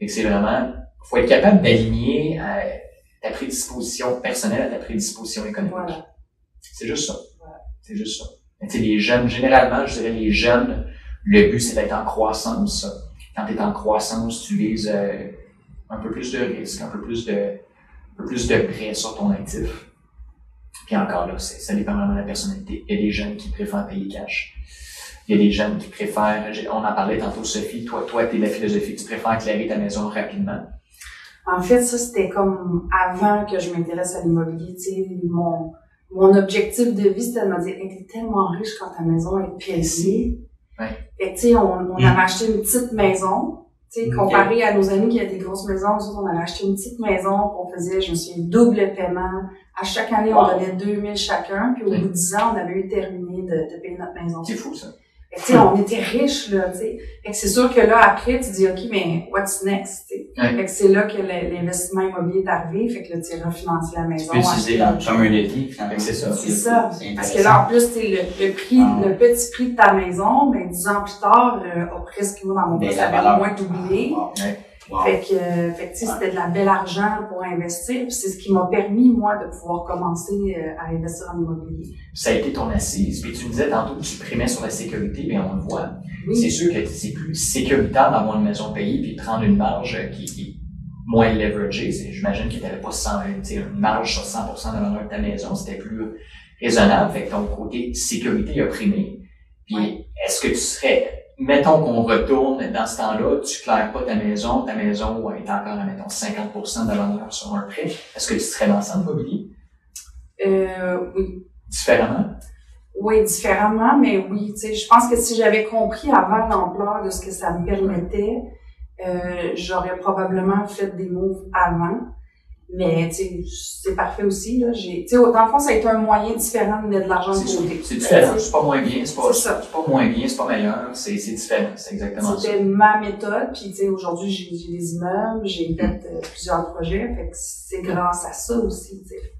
Fait que c'est vraiment, faut être capable d'aligner euh, ta prédisposition personnelle à ta prédisposition économique. Voilà. C'est juste ça. Voilà. C'est juste ça. Mais tu sais, les jeunes, généralement, je dirais les jeunes, le but c'est d'être en croissance. Quand tu es en croissance, tu vises euh, un peu plus de risque, un peu plus de, plus de prêt sur ton actif. Puis encore là, c'est- ça dépend vraiment de la personnalité. Il y a des jeunes qui préfèrent payer cash. Il y a des jeunes qui préfèrent, j'ai- on en parlait tantôt Sophie, toi, toi, t'es la philosophie, tu préfères éclairer ta maison rapidement. En fait, ça, c'était comme avant que je m'intéresse à l'immobilier, tu sais, mon, mon objectif de vie, c'était de me dire, hey, t'es tellement riche quand ta maison est payée. Ouais. Que, tu sais, on, on Mm. avait acheté une petite maison, tu sais, comparé à nos amis qui avaient des grosses maisons, nous autres, on avait acheté une petite maison, on faisait, je me souviens, double paiement. À chaque année, on donnait 2000 chacun, puis au bout de 10 ans, on avait eu terminé de, de payer notre maison. C'est fou, ça. Fait que, tu sais, on était riches, là, tu sais. Fait que c'est sûr que là, après, tu dis, OK, mais what's next, tu sais? Ouais. Fait que c'est là que l'investissement immobilier est arrivé. Fait que là, tu as refinancé la Tu maison. peux utiliser acheter comme un levier, finalement. Fait que c'est ça. C'est ça. Parce que là, en plus, tu sais, le, le prix, Ah. le petit prix de ta maison, ben, dix ans plus tard, euh, a presque, moi, dans mon cas, ça au moins doublé. Wow. Ouais. Wow. Fait que, euh, fait que, c'était de la belle argent pour investir. Puis c'est ce qui m'a permis, moi, de pouvoir commencer euh, à investir en immobilier. Ça a été ton assise. Puis tu me disais tantôt que tu primais sur la sécurité, mais on le voit. C'est Oui. sûr que c'est plus sécuritaire d'avoir une maison payée puis de prendre une marge euh, qui, qui est moins leveragée. C'est- J'imagine que tu n'avais pas 100, tu sais, une marge sur 100% de la valeur de ta maison. C'était plus raisonnable. Fait que ton côté sécurité a primé. Puis est-ce que tu serais mettons qu'on retourne dans ce temps-là, tu claires pas ta maison, ta maison est encore à, mettons, 50% de valeur sur un prêt. Est-ce que tu serais dans ce immobilier? Euh, oui. Différemment? Oui, différemment, mais oui, tu sais, je pense que si j'avais compris avant l'ampleur de ce que ça me permettait, euh, j'aurais probablement fait des moves avant. Mais, tu c'est parfait aussi, là. J'ai, tu sais, dans le fond, ça a été un moyen différent de mettre de l'argent de côté. c'est différent. C'est pas moins bien, c'est pas, pas moins bien, c'est pas meilleur. C'est différent. C'est exactement ça. C'était ma méthode, puis tu sais, aujourd'hui, j'ai des immeubles, j'ai fait euh, plusieurs projets, fait que c'est grâce à ça aussi, tu sais.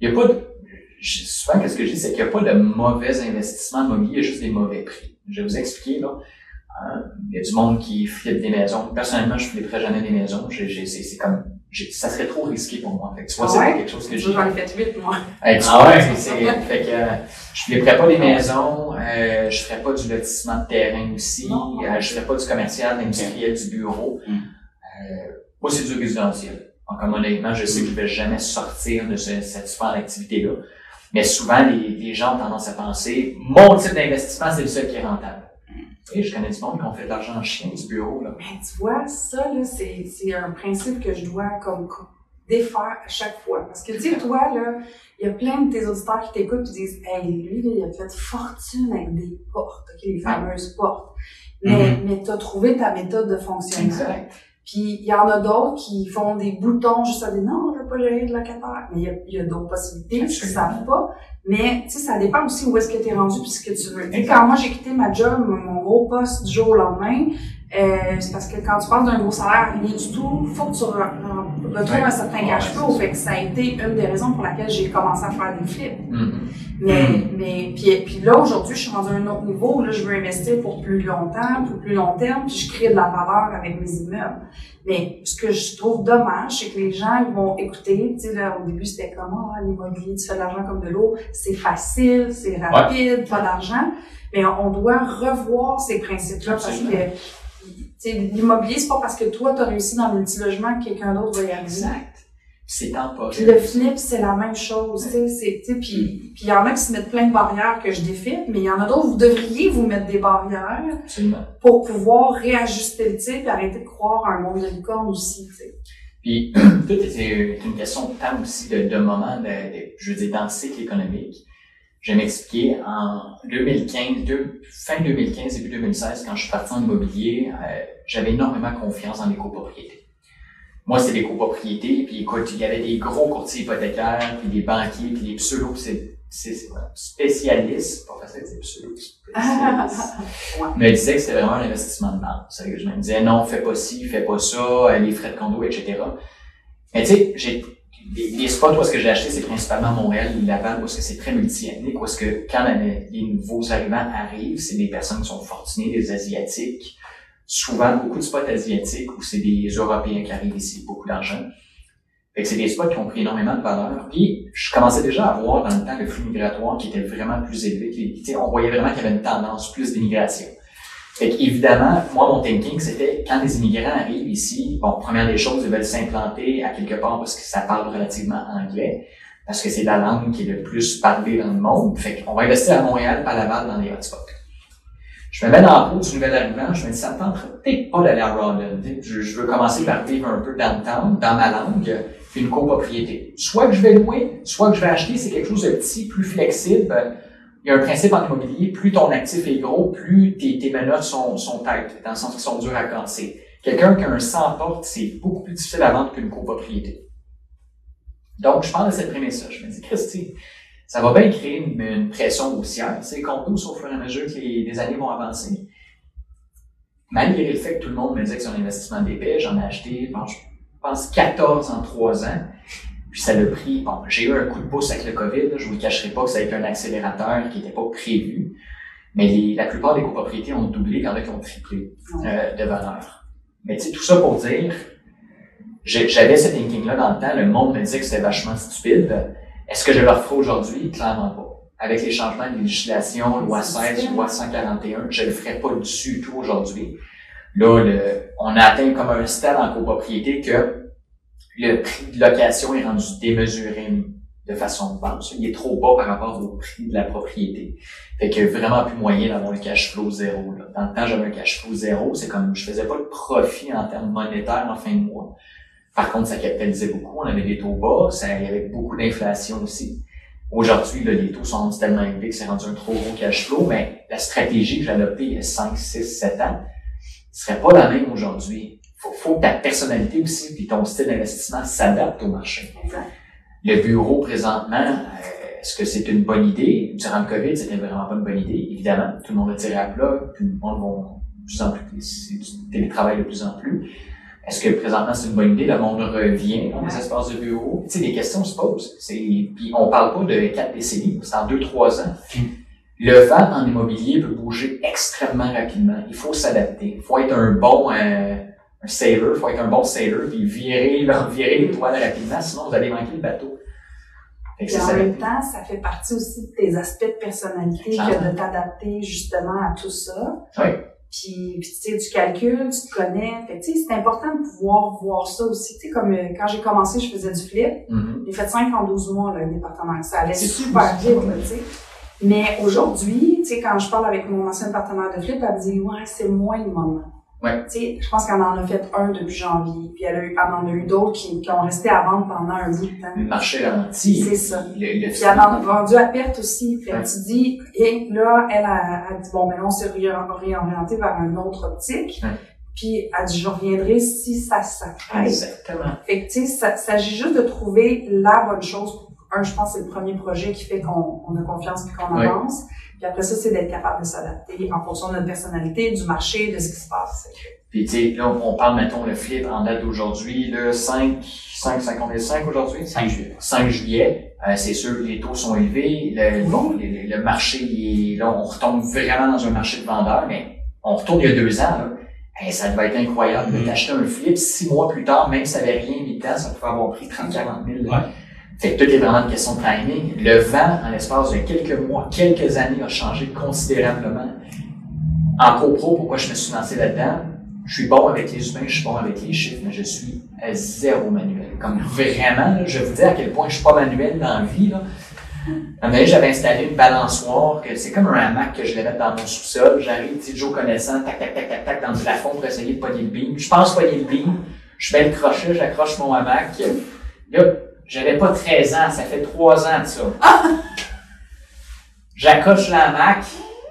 Il y a pas de, souvent, qu'est-ce que je dis, c'est qu'il n'y a pas de mauvais investissement immobilier, il y a juste des mauvais prix. Je vais vous expliquer, là. Hein, il y a du monde qui flippe des maisons. Personnellement, je flipperais jamais des maisons. C'est, comme, ça serait trop risqué pour moi. Fait que tu vois, Ah c'est ouais? pas quelque chose que j'ai. J'en ai fait huit, moi. Hey, tu vois, c'est, c'est- fait que, euh, je flipperais pas des maisons, euh, je ferais pas du lotissement de terrain aussi, Non. euh, je ferais pas du commercial, d'industriel, du bureau. Mm. Euh, moi, c'est du résidentiel. Donc, comme honnêtement, je sais que je vais jamais sortir de ce- cette super activité-là. Mais souvent, les, les gens ont tendance à penser, mon type d'investissement, c'est le seul qui est rentable. Et je connais du monde qui ont fait de l'argent en chien du bureau, là. Mais tu vois, ça, là, c'est, c'est un principe que je dois comme co- défaire à chaque fois. Parce que, tu sais, toi, là, il y a plein de tes auditeurs qui t'écoutent et disent, hey, lui, là, il a fait fortune avec des portes, ok, les fameuses portes. Mais, mais t'as trouvé ta méthode de fonctionnement. Exact. Puis il y en a d'autres qui font des boutons juste à dire non, je veux pas gérer de locataire. Mais il y a, d'autres possibilités, je ne savent pas. Mais tu sais, ça dépend aussi où est-ce que tu es rendu puis ce que tu veux. Exact. quand moi j'ai quitté ma job, mon gros poste du jour au lendemain, euh, c'est parce que quand tu parles d'un gros salaire, rien du tout, faut que tu re- re- retrouves un certain Ouais, cash flow. Fait que ça a été une des raisons pour laquelle j'ai commencé à faire des flips. Mhm. Mais, Mm. mais puis, puis là, aujourd'hui, je suis rendu à un autre niveau. Là, je veux investir pour plus longtemps, pour plus long terme, puis je crée de la valeur avec mes immeubles. Mais ce que je trouve dommage, c'est que les gens, ils vont écouter. Tu sais, là, au début, c'était comme, ah, l'immobilier, tu fais de l'argent comme de l'eau. C'est facile, c'est rapide, pas d'argent. Mais on doit revoir ces principes-là parce que, l'immobilier, c'est pas parce que toi, tu as réussi dans le multilogement que quelqu'un d'autre va y arriver. Exact. C'est temporaire. Le flip, c'est la même chose, puis, il y en a qui se mettent plein de barrières que je défile, mais il y en a d'autres, vous devriez vous mettre des barrières Absolument. pour pouvoir réajuster le tir et arrêter de croire à un monde de licorne aussi, tu sais. Puis, *clears throat* tout est une question de temps aussi, de, de moment, de, de- je veux dire, dans le cycle économique. Je vais m'expliquer. En 2015, deux- fin 2015, début 2016, quand je suis parti en immobilier, euh, j'avais énormément confiance dans les copropriétés. Moi, c'était des copropriétés, puis écoute, il y avait des gros courtiers hypothécaires, puis des banquiers, puis des pseudo c'est c'est- c'est spécialistes, pas facile dire pseudo spécialistes, Ouais. *laughs* me disaient que c'était vraiment un investissement de banque. Sérieusement, ils me disaient non, fais pas ci, fais pas ça, euh, les frais de condo, etc. Mais tu sais, j'ai les, les spots où est-ce que j'ai acheté, c'est principalement Montréal, Laval, où est-ce que c'est très multi-ethnique, où est-ce que quand les nouveaux arrivants arrivent, c'est des personnes qui sont fortunées, des Asiatiques, souvent beaucoup de spots asiatiques où c'est des Européens qui arrivent ici, beaucoup d'argent. Fait que c'est des spots qui ont pris énormément de valeur. Puis, je commençais déjà à voir dans le temps le flux migratoire qui était vraiment plus élevé. sais, on voyait vraiment qu'il y avait une tendance plus d'immigration. Fait évidemment, moi, mon thinking, c'était quand les immigrants arrivent ici, bon, première des choses, ils veulent s'implanter à quelque part parce que ça parle relativement anglais, parce que c'est la langue qui est le plus parlée dans le monde. Fait qu'on va investir à Montréal, pas à Laval, dans les hotspots. Je me mets dans la peau du nouvel arrivant, je me dis, ça me tente peut-être pas d'aller à sais. Je, je veux commencer par vivre un peu downtown, dans ma langue, puis une copropriété. Soit que je vais louer, soit que je vais acheter, c'est quelque chose de petit, plus flexible. Il y a un principe en immobilier, plus ton actif est gros, plus tes, tes menottes sont, sont têtes, dans le sens qu'ils sont durs à casser. Quelqu'un qui a un 100 portes, c'est beaucoup plus difficile à vendre qu'une copropriété. Donc, je parle de cette prémisse-là. Je me dis, Christy, ça va bien créer une, une pression haussière, c'est condos au fur et à mesure que les, les années vont avancer. Malgré le fait que tout le monde me disait que c'est un investissement d'épais, j'en ai acheté, je pense, 14 en 3 ans. Puis ça l'a pris, bon, j'ai eu un coup de pouce avec le COVID, là, je vous le cacherai pas que ça a été un accélérateur qui n'était pas prévu. Mais les- la plupart des copropriétés ont doublé, il y en a qui ont triplé euh, de valeur. Mais tu sais, tout ça pour dire, j'avais ce thinking-là dans le temps, le monde me disait que c'était vachement stupide. Est-ce que je le referai aujourd'hui? Clairement pas. Avec les changements de législation, loi C'est 16, difficile. loi 141, je le ferai pas du tout aujourd'hui. Là, le- on a atteint comme un stade en copropriété que le prix de location est rendu démesuré de façon basse. Il est trop bas par rapport au prix de la propriété. Fait que vraiment plus moyen d'avoir un cash flow zéro. Là. Dans le temps, j'avais un cash flow zéro. C'est comme je faisais pas de profit en termes monétaires en fin de mois. Par contre, ça capitalisait beaucoup. On avait des taux bas. Ça, il y avait beaucoup d'inflation aussi. Aujourd'hui, les taux sont rendus tellement élevés que c'est rendu un trop gros cash flow, mais la stratégie que j'ai adoptée il y a 5, 6, 7 ans serait pas la même aujourd'hui. Faut, faut que ta personnalité aussi puis ton style d'investissement s'adapte au marché. Exact. Le bureau, présentement, euh, est-ce que c'est une bonne idée? Durant le COVID, c'était vraiment pas une bonne idée, évidemment. Tout le monde a tiré à plat, tout le monde va de plus en plus, c'est du télétravail de plus en plus. Est-ce que présentement c'est une bonne idée? Le monde revient dans les espaces de bureau? Tu sais, des questions se posent. Puis on parle pas de quatre décennies, c'est en deux, trois ans. Le vent en immobilier peut bouger extrêmement rapidement. Il faut s'adapter. Il faut être un bon euh, un il faut être un bon sailor, puis virer, *laughs* là, virer les toiles rapidement, sinon vous allez manquer le bateau. C'est en même temps, ça fait partie aussi de tes aspects de personnalité que de t'adapter justement à tout ça. Oui. Puis, puis tu sais, tu calcules, tu te connais. Fait tu sais, c'est important de pouvoir voir ça aussi. Tu sais, comme euh, quand j'ai commencé, je faisais du flip. Mhm. J'ai fait 5 en 12 mois, là, un département. Ça allait C'est super vite, là, tu sais. Mais aujourd'hui, tu sais, quand je parle avec mon ancien partenaire de flip, elle me dit, ouais, c'est moins le moment. Ouais. Tu sais, je pense qu'elle en a fait un depuis janvier. Puis elle, a eu, elle en a eu d'autres qui, qui ont resté à vendre pendant un bout de temps. Le marché ralenti. C'est ça. Le, le Puis elle en a vendu à perte aussi. Fait que Ouais. tu dis, et là, elle a, a dit, bon, mais là, on s'est réor- réorienté vers une autre optique. Ouais. Puis elle dit, je reviendrai si ça s'arrête. Exactement. Fait que, tu sais, ça s'agit juste de trouver la bonne chose. Un, je pense, que c'est le premier projet qui fait qu'on on a confiance puis qu'on avance. Puis après ça, c'est d'être capable de s'adapter en fonction de notre personnalité, du marché, de ce qui se passe. Puis tu sais, là, on parle, mettons, le flip en date d'aujourd'hui, le 5, 5, 5, combien, 5 aujourd'hui? 5 juillet. 5 juillet, euh, c'est sûr, les taux sont élevés, le, bon, le, le- marché, il est- là, on retombe vraiment dans un marché de vendeurs, mais on retourne il y a deux ans, là. Hey, ça devait être incroyable de Mhm. t'acheter un flip six mois plus tard, même si ça n'avait rien mis dedans, ça pouvait avoir pris 30, 40 000. Ouais. Fait que tout est vraiment une question de timing. Le vent, en l'espace de quelques mois, quelques années, a changé considérablement. En copro, pourquoi je me suis lancé là-dedans? Je suis bon avec les humains, je suis bon avec les chiffres, mais je suis à zéro manuel. Comme vraiment, je vais vous dire à quel point je suis pas manuel dans la vie. Là. J'avais installé une balançoire, c'est comme un hamac que je vais mettre dans mon sous-sol. J'arrive, petit Joe connaissant, tac, tac, tac, tac, tac, dans le plafond pour essayer de pogner le beam. Je pense pogner le beam. Je mets le crochet, j'accroche mon hamac. Là, j'avais pas 13 ans, ça fait 3 ans de ça. *laughs* J'accroche la hamac,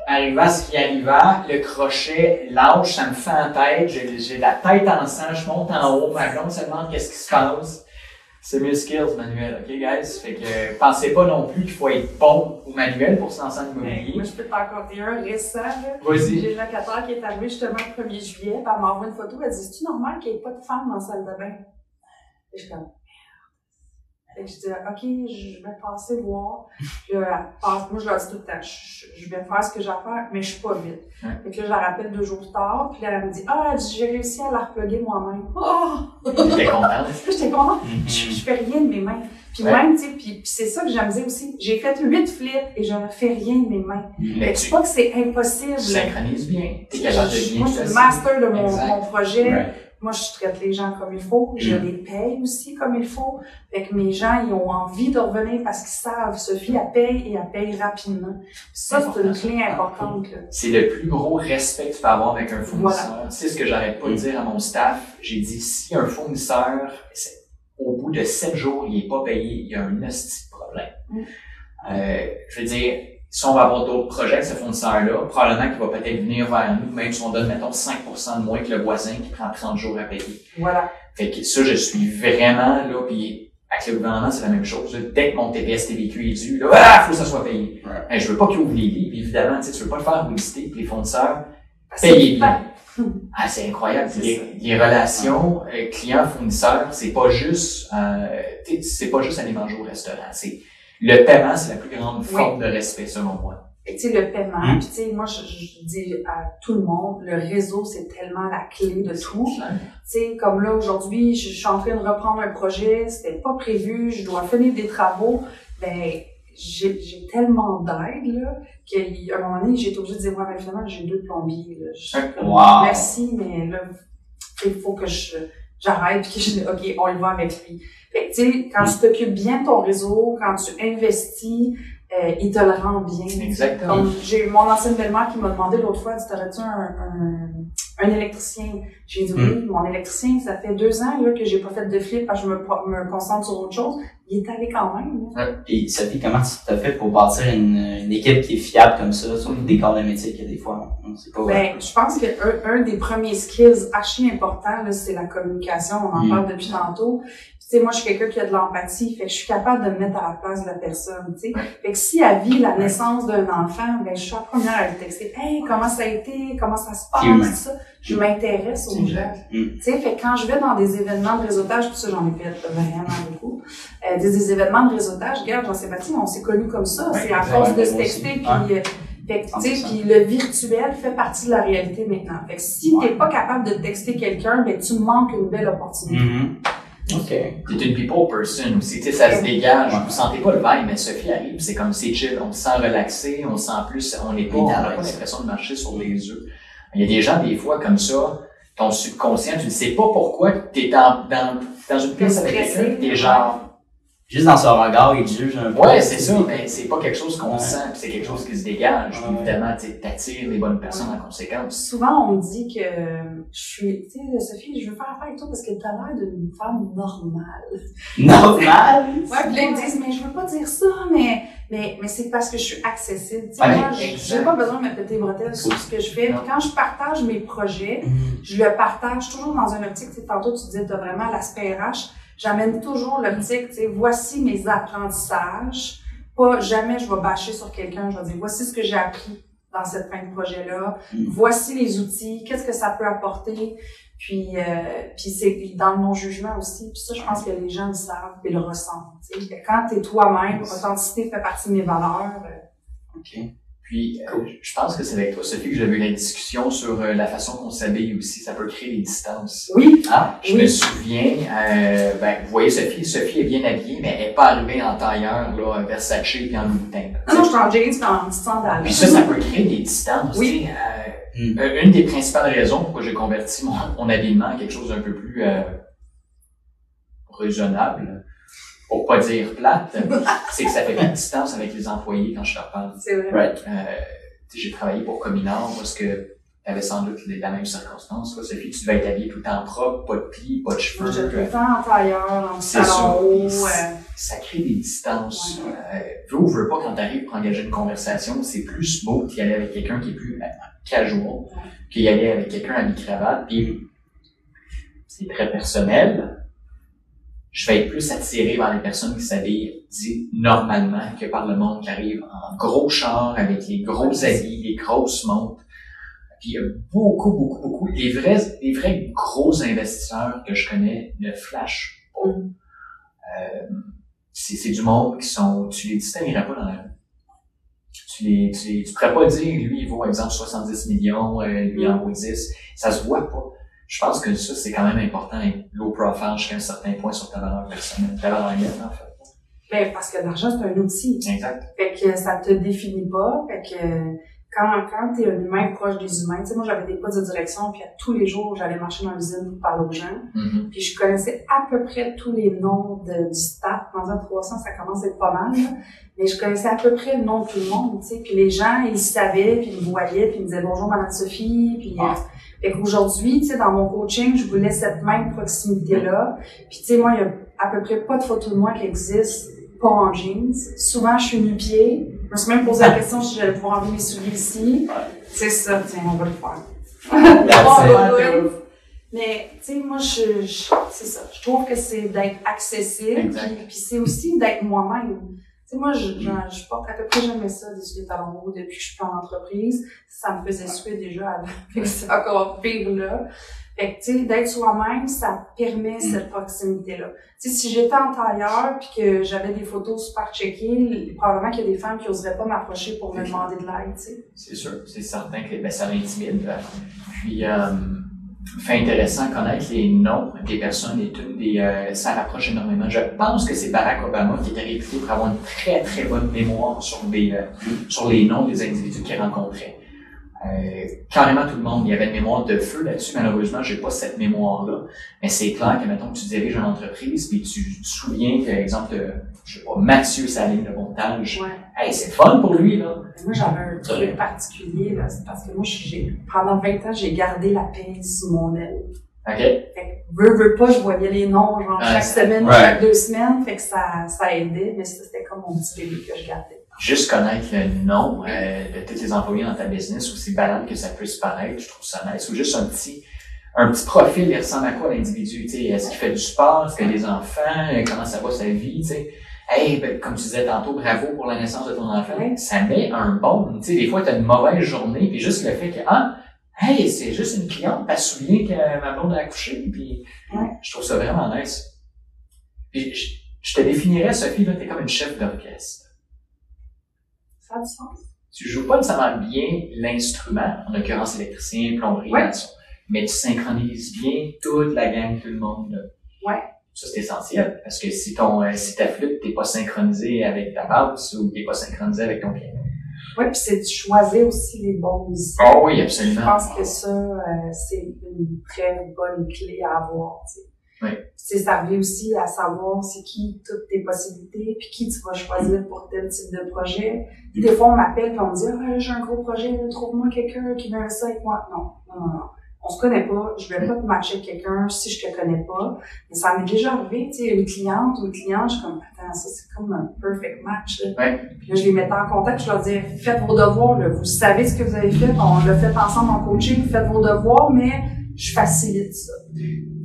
arriva ce qui arriva, le crochet lâche, ça me fait en tête, j'ai j'ai la tête en sang, je monte en haut, ma blonde se demande qu'est-ce qui se passe. C'est mes skills manuel, ok guys? Fait que pensez pas non plus qu'il faut être bon au manuel pour se lancer en immobilier. Moi, je peux t'en compter un récent, là. Vas-y. J'ai une locataire qui est arrivée justement le 1er juillet, puis elle m'envoie une photo, elle dit C'est-tu normal qu'il n'y ait pas de femme dans la salle de bain? Et je suis comme. Fait que je dis Ok, je vais passer voir. Puis là, passe, moi je leur dis tout le temps, je, je vais faire ce que j'ai à faire, mais je suis pas vite. Ouais. Fait que là, je la rappelle deux jours plus tard, puis là, elle me dit Ah, j'ai réussi à la reploguer moi-même. Oh! *laughs* J'étais contente. J'étais contente. Mhm. Je, je fais rien de mes mains. Puis Ouais. même, tu sais, puis, puis c'est ça que j'aime dire aussi. J'ai fait huit flips et je ne fais rien de mes mains. Mais Je dis tu pas que c'est impossible. synchronises bien. Moi, je suis le master de mon, mon projet. Ouais. Moi, je traite les gens comme il faut. Je Mm. les paye aussi comme il faut. Fait que mes gens, ils ont envie de revenir parce qu'ils savent, Sophie, elle paye et elle paye rapidement. Ça, c'est une clé importante. C'est le plus gros respect que tu peux avoir avec un fournisseur. C'est ce que j'arrête pas de dire à mon staff? J'ai dit, si un fournisseur, au bout de sept jours, il est pas payé, il y a un hostie problème. Mm. Euh, je veux dire, si on va avoir d'autres projets avec ce fournisseur-là, probablement qu'il va peut-être venir vers nous, même si on donne, mettons, 5% de moins que le voisin qui prend 30 jours à payer. Voilà. Fait que ça, je suis vraiment là, puis avec le gouvernement, c'est la même chose. Dès que mon TPS TVQ est dû, là, ah, faut que ça soit payé. Ouais. Hey, je veux pas qu'il ouvre les livres, évidemment, tu sais, tu veux pas le faire lister, puis les fournisseurs, pas- bien. Ah, c'est incroyable. Les, relations euh, clients-fournisseurs, c'est pas juste, euh, tu sais, c'est pas juste aller manger au restaurant. C'est le paiement, c'est la plus grande forme de respect selon moi. Et tu sais, le paiement, Mm. puis tu sais, moi, je, je dis à tout le monde, le réseau, c'est tellement la clé de tout. Tu sais, comme là, aujourd'hui, je, je suis en train de reprendre un projet, c'était pas prévu, je dois finir des travaux, ben, j'ai j'ai tellement d'aide, là, qu'à un moment donné, j'ai été obligée de dire, ouais, mais finalement, j'ai deux plombiers, là. Je Wow. Merci, mais là, il faut que je, j'arrête puis que je dis OK, on y va avec lui. Fait tu sais, quand tu t'occupes bien de ton réseau, quand tu investis, euh, il te le rend bien. Exactement. J'ai eu mon ancienne belle-mère qui m'a demandé l'autre fois, t'aurais-tu un, un, un électricien? J'ai dit oui, mon électricien, ça fait deux ans là, que j'ai pas fait de flip parce que je me, me concentre sur autre chose. Il est allé quand même. Là. Ouais. Et Sophie, comment tu as fait pour bâtir une, une équipe qui est fiable comme ça, sur des corps de métier que des fois on sait pas. Ben, je pense que un, un des premiers skills archi importants, là, c'est la communication. On en Mm. parle depuis tantôt. Tu sais, moi, je suis quelqu'un qui a de l'empathie, fait que je suis capable de me mettre à la place de la personne, tu sais. Fait que si elle vit la naissance d'un enfant, ben, je suis la première à lui texter, hey, comment ça a été, comment ça se passe, ça. Je m'intéresse aux gens. Exact. Tu sais, fait que quand je vais dans des événements de réseautage, tout ça, j'en ai fait vraiment beaucoup, euh, des, des événements de réseautage, regarde, Jean-Sébastien, on s'est connus comme ça, Ouais, c'est à force de Ouais, se texter, aussi. puis, euh, fait que, tu sais, 100%. puis le virtuel fait partie de la réalité maintenant. Fait que si t'es pas capable de texter quelqu'un, ben, tu manques une belle opportunité. Mhm. OK. T'es une people person aussi, tu sais, ça se dégage. Vous sentez pas le vibe, mais Sophie arrive, c'est comme c'est chill, on se sent relaxé, on se sent plus, on n'est pas, on n'a pas l'impression de marcher sur les œufs. Il y a des gens, des fois, comme ça, ton subconscient, tu ne sais pas pourquoi, t'es dans, dans, dans une pièce avec quelqu'un, t'es genre, Juste dans son regard, il te juge un peu. ouais, c'est ça, mais c'est pas quelque chose qu'on Ouais. sent, c'est quelque chose qui se dégage. Ouais. Évidemment, tu t'attires les bonnes personnes en conséquence. Souvent, on me dit que je suis, tu sais, Sophie, je veux faire affaire avec toi parce que t'as l'air d'une femme normale. *laughs* Normal. Ouais, puis là, ils me disent, mais je veux pas dire ça, mais, mais, mais c'est parce que je suis accessible. Tu sais, j'ai- pas besoin de me péter les bretelles sur ce que je fais. Puis quand je partage mes projets, Mhm. je le partage toujours dans une optique. Tu sais, tantôt, tu disais, t'as vraiment l'aspect RH. J'amène toujours l'optique, tu sais, voici mes apprentissages. Pas jamais je vais bâcher sur quelqu'un. Je vais dire, voici ce que j'ai appris dans cette fin de projet-là. Mm. Voici les outils. Qu'est-ce que ça peut apporter? Puis, euh, puis c'est dans le non-jugement aussi. Puis ça, je pense que les gens le savent et le ressentent. tu sais. Quand t'es toi-même, l'authenticité fait partie de mes valeurs. euh, OK. Puis, euh, je pense que c'est avec toi, Sophie, que j'avais eu la discussion sur euh, la façon qu'on s'habille aussi. Ça peut créer des distances. Oui, Ah. Je me souviens, euh, ben, vous voyez Sophie, Sophie est bien habillée, mais elle n'est pas arrivée en tailleur, là, Versace puis en Louboutin. là. non, non, je suis en jeans puis en petite sandale. Puis ça, ça peut créer des distances. Oui. euh, Mm. euh, une des principales raisons pourquoi j'ai converti mon, mon habillement en quelque chose d'un peu plus euh, raisonnable, pour pas dire plate, *laughs* c'est que ça fait une distance avec les employés quand je leur parle. C'est vrai. Right. Euh, j'ai travaillé pour Cominor parce que t'avais sans doute les- la même circonstance. Toi, Sophie, tu devais être habillée tout le temps propre, pas de plis, pas de cheveux. tout euh, le temps en tailleur, en salon haut. ça. euh, ça crée des distances. Ouais. Euh, veux ou veux pas, quand tu arrives pour engager une conversation, c'est plus smooth d'y aller avec quelqu'un qui est plus euh, casual qu'y aller avec quelqu'un à mi-cravate. Puis, c'est très personnel. Je vais être plus attiré vers les personnes qui s'habillent dit normalement que par le monde qui arrive en gros char avec les gros habits, les grosses montres. Puis il y a beaucoup, beaucoup, beaucoup. Les vrais, les vrais gros investisseurs que je connais ne flashent pas. Mm. Euh, c'est, c'est du monde qui sont, tu les distinguerais pas dans la rue. Tu les, tu, les- tu pourrais pas dire, lui, il vaut, exemple, 70 millions, euh, lui, en vaut 10. Ça se voit pas. Je pense que ça, c'est quand même important, être low profile jusqu'à un certain point sur ta valeur personnelle, ta valeur humaine, en fait. ben, parce que l'argent, c'est un outil. Exact. Fait que ça te définit pas. Fait que quand, quand t'es un humain proche des humains, tu sais, moi, j'avais des postes de direction, puis à tous les jours, j'allais marcher dans l'usine pour parler aux gens. Mhm. Puis je connaissais à peu près tous les noms de, du staff. Dans un 300, ça commence à être pas mal, là. Mais je connaissais à peu près le nom de tout le monde, tu sais. Puis les gens, ils savaient, puis ils me voyaient, puis ils me disaient bonjour Madame Sophie, puis... Ah. euh, fait qu'aujourd'hui, tu sais, dans mon coaching, je voulais cette même proximité-là. Puis tu sais, moi, il y a à peu près pas de photo de moi qui existe pas en jeans. Souvent, je suis nu-pied. Je me suis même posé la question si j'allais pouvoir enlever mes souliers ici. C'est ça, tiens, on va le faire. *laughs* Mais, tu sais, moi, je, je- c'est ça. Je trouve que c'est d'être accessible, puis c'est aussi d'être moi-même. Tu sais, moi, je, je, je porte à peu près jamais ça, des souliers talons hauts, depuis que je suis en entreprise. Ça me faisait suer déjà que c'est *laughs* encore pire là. Fait que, tu sais, d'être soi-même, ça permet cette proximité-là. Tu sais, si j'étais en tailleur puis que j'avais des photos super checkées, probablement qu'il y a des femmes qui oseraient pas m'approcher pour me demander de l'aide, tu sais. C'est sûr, c'est certain que ben, ça l'intimide. Puis, euh, fait intéressant connaître les noms des personnes et tout, des, euh, ça rapproche énormément. Je pense que c'est Barack Obama qui était réputé pour avoir une très très bonne mémoire sur des, euh, sur les noms des individus qu'il rencontrait. Euh, carrément tout le monde. Il y avait une mémoire de feu là-dessus. Malheureusement, j'ai pas cette mémoire-là. Mais c'est clair que, mettons, que tu diriges une entreprise, puis tu te souviens que, exemple, euh, je sais pas, Mathieu, sa ligne de montage. Ouais. Hey, c'est fun pour lui, là. Moi, j'avais un truc particulier, là. C'est parce que moi, j'ai, pendant 20 ans, j'ai gardé la pince sous mon aile. OK? Fait que, veux, veux pas, je voyais les noms, genre, Ouais, chaque semaine, chaque deux semaines. Fait que ça, ça aidait, mais c'était comme mon petit bébé que je gardais. Juste connaître le nom euh, de tous tes employés dans ta business, aussi banal que ça puisse paraître, je trouve ça nice. Ou juste un petit, un petit profil, il ressemble à quoi l'individu? tu sais, Est-ce qu'il fait du sport? Est-ce qu'il a des enfants? Euh, Comment ça va sa vie? tu sais? Hey, ben, comme tu disais tantôt, bravo pour la naissance de ton enfant. Ouais. Ça met un bon. Tu sais, des fois, tu as une mauvaise journée, puis juste le fait que, ah, hey, c'est juste une cliente, se souvient que ma blonde a accouché, puis Ouais. je trouve ça vraiment nice. Puis je, je te définirais, Sophie, là, t'es comme une chef d'orchestre Ça a du sens? tu joues pas nécessairement bien l'instrument, en l'occurrence électricien, plomberie, Ouais. mais tu synchronises bien toute la gang, tout le monde. là. Ouais. Ça, c'est essentiel, parce que si ton euh, si ta flûte, t'es pas synchronisé avec ta basse ou t'es pas synchronisé avec ton piano. Ouais, puis c'est de choisir aussi les bons musiciens. Oh oui, Je absolument. pense que ça, euh, c'est une très bonne clé à avoir. Oui. Sais, ça revient aussi à savoir c'est qui toutes tes possibilités, puis qui tu vas choisir pour tel type de projet. Puis des fois, on m'appelle puis on me dit « Ah, j'ai un gros projet, trouve-moi quelqu'un qui veut ça avec moi. » Non, non, non, non. On se connaît pas, je vais pas te matcher avec quelqu'un si je te connais pas. Mais ça m'est déjà arrivé, tu sais, une cliente ou une cliente, je suis comme « Attends, ça c'est comme un perfect match, là. Ouais. Puis là, je les mettais en contact, je leur disais, faites vos devoirs, là. Vous savez ce que vous avez fait, on l'a fait ensemble en coaching, faites vos devoirs, mais je facilite ça.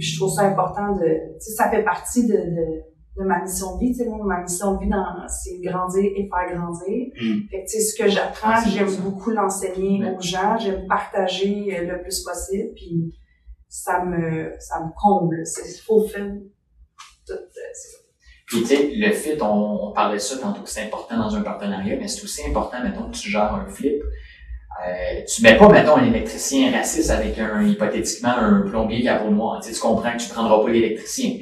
Puis je trouve ça important de, ça fait partie de, de, de ma mission de vie, tu sais, ma mission de vie dans, c'est grandir et faire grandir. Mm. Fait que, tu sais, ce que j'apprends, Ah, j'aime beaucoup l'enseigner aux gens, j'aime partager euh, le plus possible, puis ça me, ça me comble. C'est faux film. Tout, euh, ça. Puis tu sais, le fit, on, on parlait de ça tantôt que c'est important dans un partenariat, mais c'est aussi important, mettons, que tu gères un flip. Euh, tu mets pas, mettons, un électricien raciste avec un, hypothétiquement, un plombier qui a peau noire. Tu sais, tu comprends que tu prendras pas l'électricien.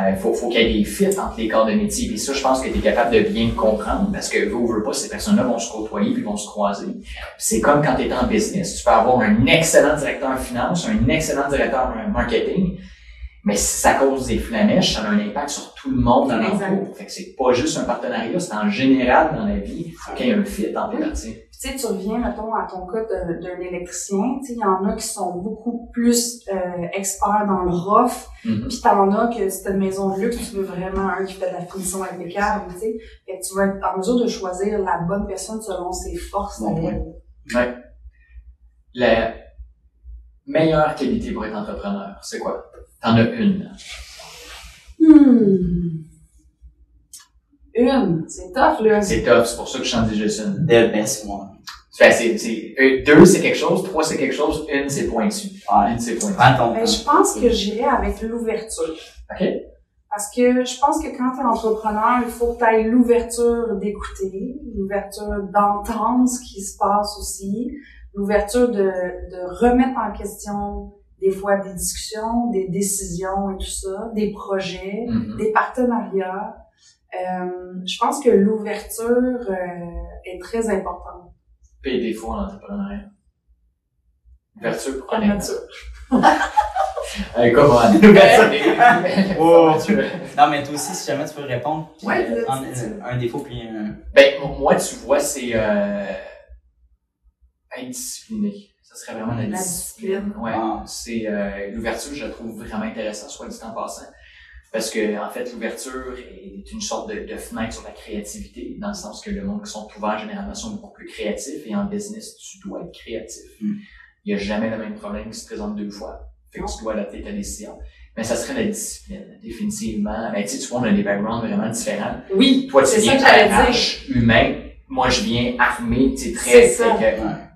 Euh, faut, faut qu'il y ait des fits entre les corps de métier. Puis ça, je pense que tu es capable de bien le comprendre parce que vous, veut pas, ces personnes-là vont se côtoyer puis vont se croiser. C'est comme quand tu es en business. Tu peux avoir un excellent directeur en finance, un excellent directeur en marketing, mais si ça cause des flamèches, ça a un impact sur tout le monde dans l'entour. Fait que c'est pas juste un partenariat, c'est en général dans la vie. Qu'il y ait un fit entre les parties. Puis, tu sais, tu reviens, mettons, à ton cas d'un électricien. Tu sais, il y en a qui sont beaucoup plus euh, experts dans le rough. Mhm. Puis t'en as que c'est une maison de luxe, tu veux vraiment un qui fait de la finition impeccable, tu sais. Fait que tu vas être en mesure de choisir la bonne personne selon ses forces. Point. elle. Ouais. La meilleure qualité pour être entrepreneur, c'est quoi? T'en as une. Hmm. Une, c'est tough, là. C'est top, c'est pour ça que je dis juste une. The best one. Fait, c'est, c'est, euh, deux, c'est quelque chose, trois, c'est quelque chose, une, c'est pointu. Ouais. Une, c'est pointu. Ben, je pense que j'irais avec l'ouverture. OK? Parce que je pense que quand tu es entrepreneur, il faut que tu aies l'ouverture d'écouter, l'ouverture d'entendre ce qui se passe aussi, l'ouverture de, de remettre en question des fois des discussions, des décisions et tout ça, des projets, Mhm. des partenariats. Euh, je pense que l'ouverture euh, est très importante. Puis des fois en entrepreneuriat. Ouverture pour ça. *laughs* Hey, come on. Oh. Tu veux- Non, mais toi aussi, si jamais tu veux répondre, puis, Ouais, euh, en- un défaut puis un. Ben, moi, tu vois, c'est euh, être discipliné. Ça serait vraiment la, La discipline. discipline. Ouais. Ah. C'est euh, l'ouverture, je la trouve vraiment intéressante, soit dit en passant. Parce que, en fait, l'ouverture est une sorte de, de fenêtre sur la créativité, dans le sens que le monde qui sont ouverts, généralement, sont beaucoup plus créatifs, et en business, tu dois être créatif. Mm. Il n'y a jamais le même problème qui se présente deux fois. Fait que tu dois adapter ta décision. Mais ça serait la discipline, définitivement. Ben, tu sais, on a des backgrounds vraiment différents. Oui, Toi, tu viens. RH, humain. Moi, je viens armé, tu sais, très,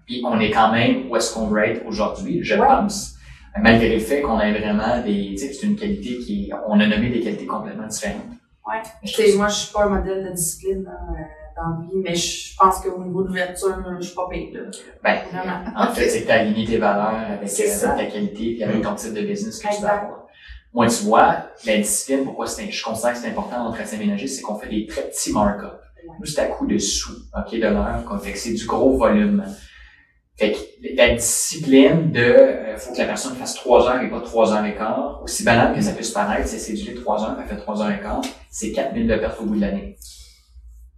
puis on est quand même où est-ce qu'on veut être aujourd'hui, je Ouais. pense. Malgré le fait qu'on ait vraiment des, tu sais, c'est une qualité qui, on a nommé des qualités complètement différentes. Ouais. Je moi, je suis pas un modèle de discipline là, euh, dans la vie, mais je pense qu'au niveau de l'ouverture, je suis pas pire, là. Ben, Vraiment. en fait, c'est que tu as aligné tes valeurs avec, euh, ta qualité puis avec ton type de business que tu Exact. avoir. Moi, tu vois, la discipline, pourquoi c'est, je considère que c'est important dans le tracé aménagé, c'est qu'on fait des très petits markups. C'est à coup de sous, OK, de l'heure, qu'on fait que c'est du gros volume. Fait que la discipline de euh, faut que la personne fasse trois heures et pas trois heures et quart, aussi banal que ça puisse paraître, c'est céduler trois heures, elle fait trois heures et quart, c'est 4000 de perte au bout de l'année.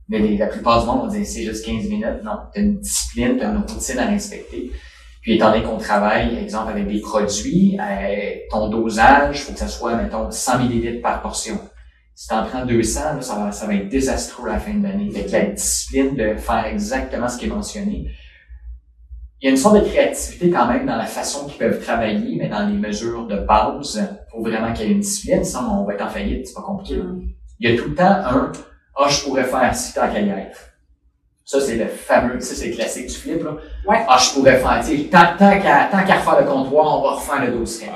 Mais les- la plupart du monde vont dire c'est juste 15 minutes. Non, t'as une discipline, t'as une routine à respecter. Puis étant donné qu'on travaille, exemple, avec des produits, euh, ton dosage, faut que ça soit, mettons, 100 millilitres par portion. Si t'en prends 200, là, ça, va, ça va être désastreux à la fin de l'année. Fait que la discipline de faire exactement ce qui est mentionné. Il y a une sorte de créativité quand même dans la façon qu'ils peuvent travailler, mais dans les mesures de base, faut vraiment qu'il y ait une discipline, sinon on va être en faillite, c'est pas compliqué. Mm. Il y a tout le temps un « Ah, je pourrais faire ci tant qu'à y être ». Ça, c'est le fameux, ça, c'est le classique du flip, là. Ouais. Ah, je pourrais faire, tu tant, tant qu'à, tant qu'à refaire le comptoir, on va refaire le dosseret.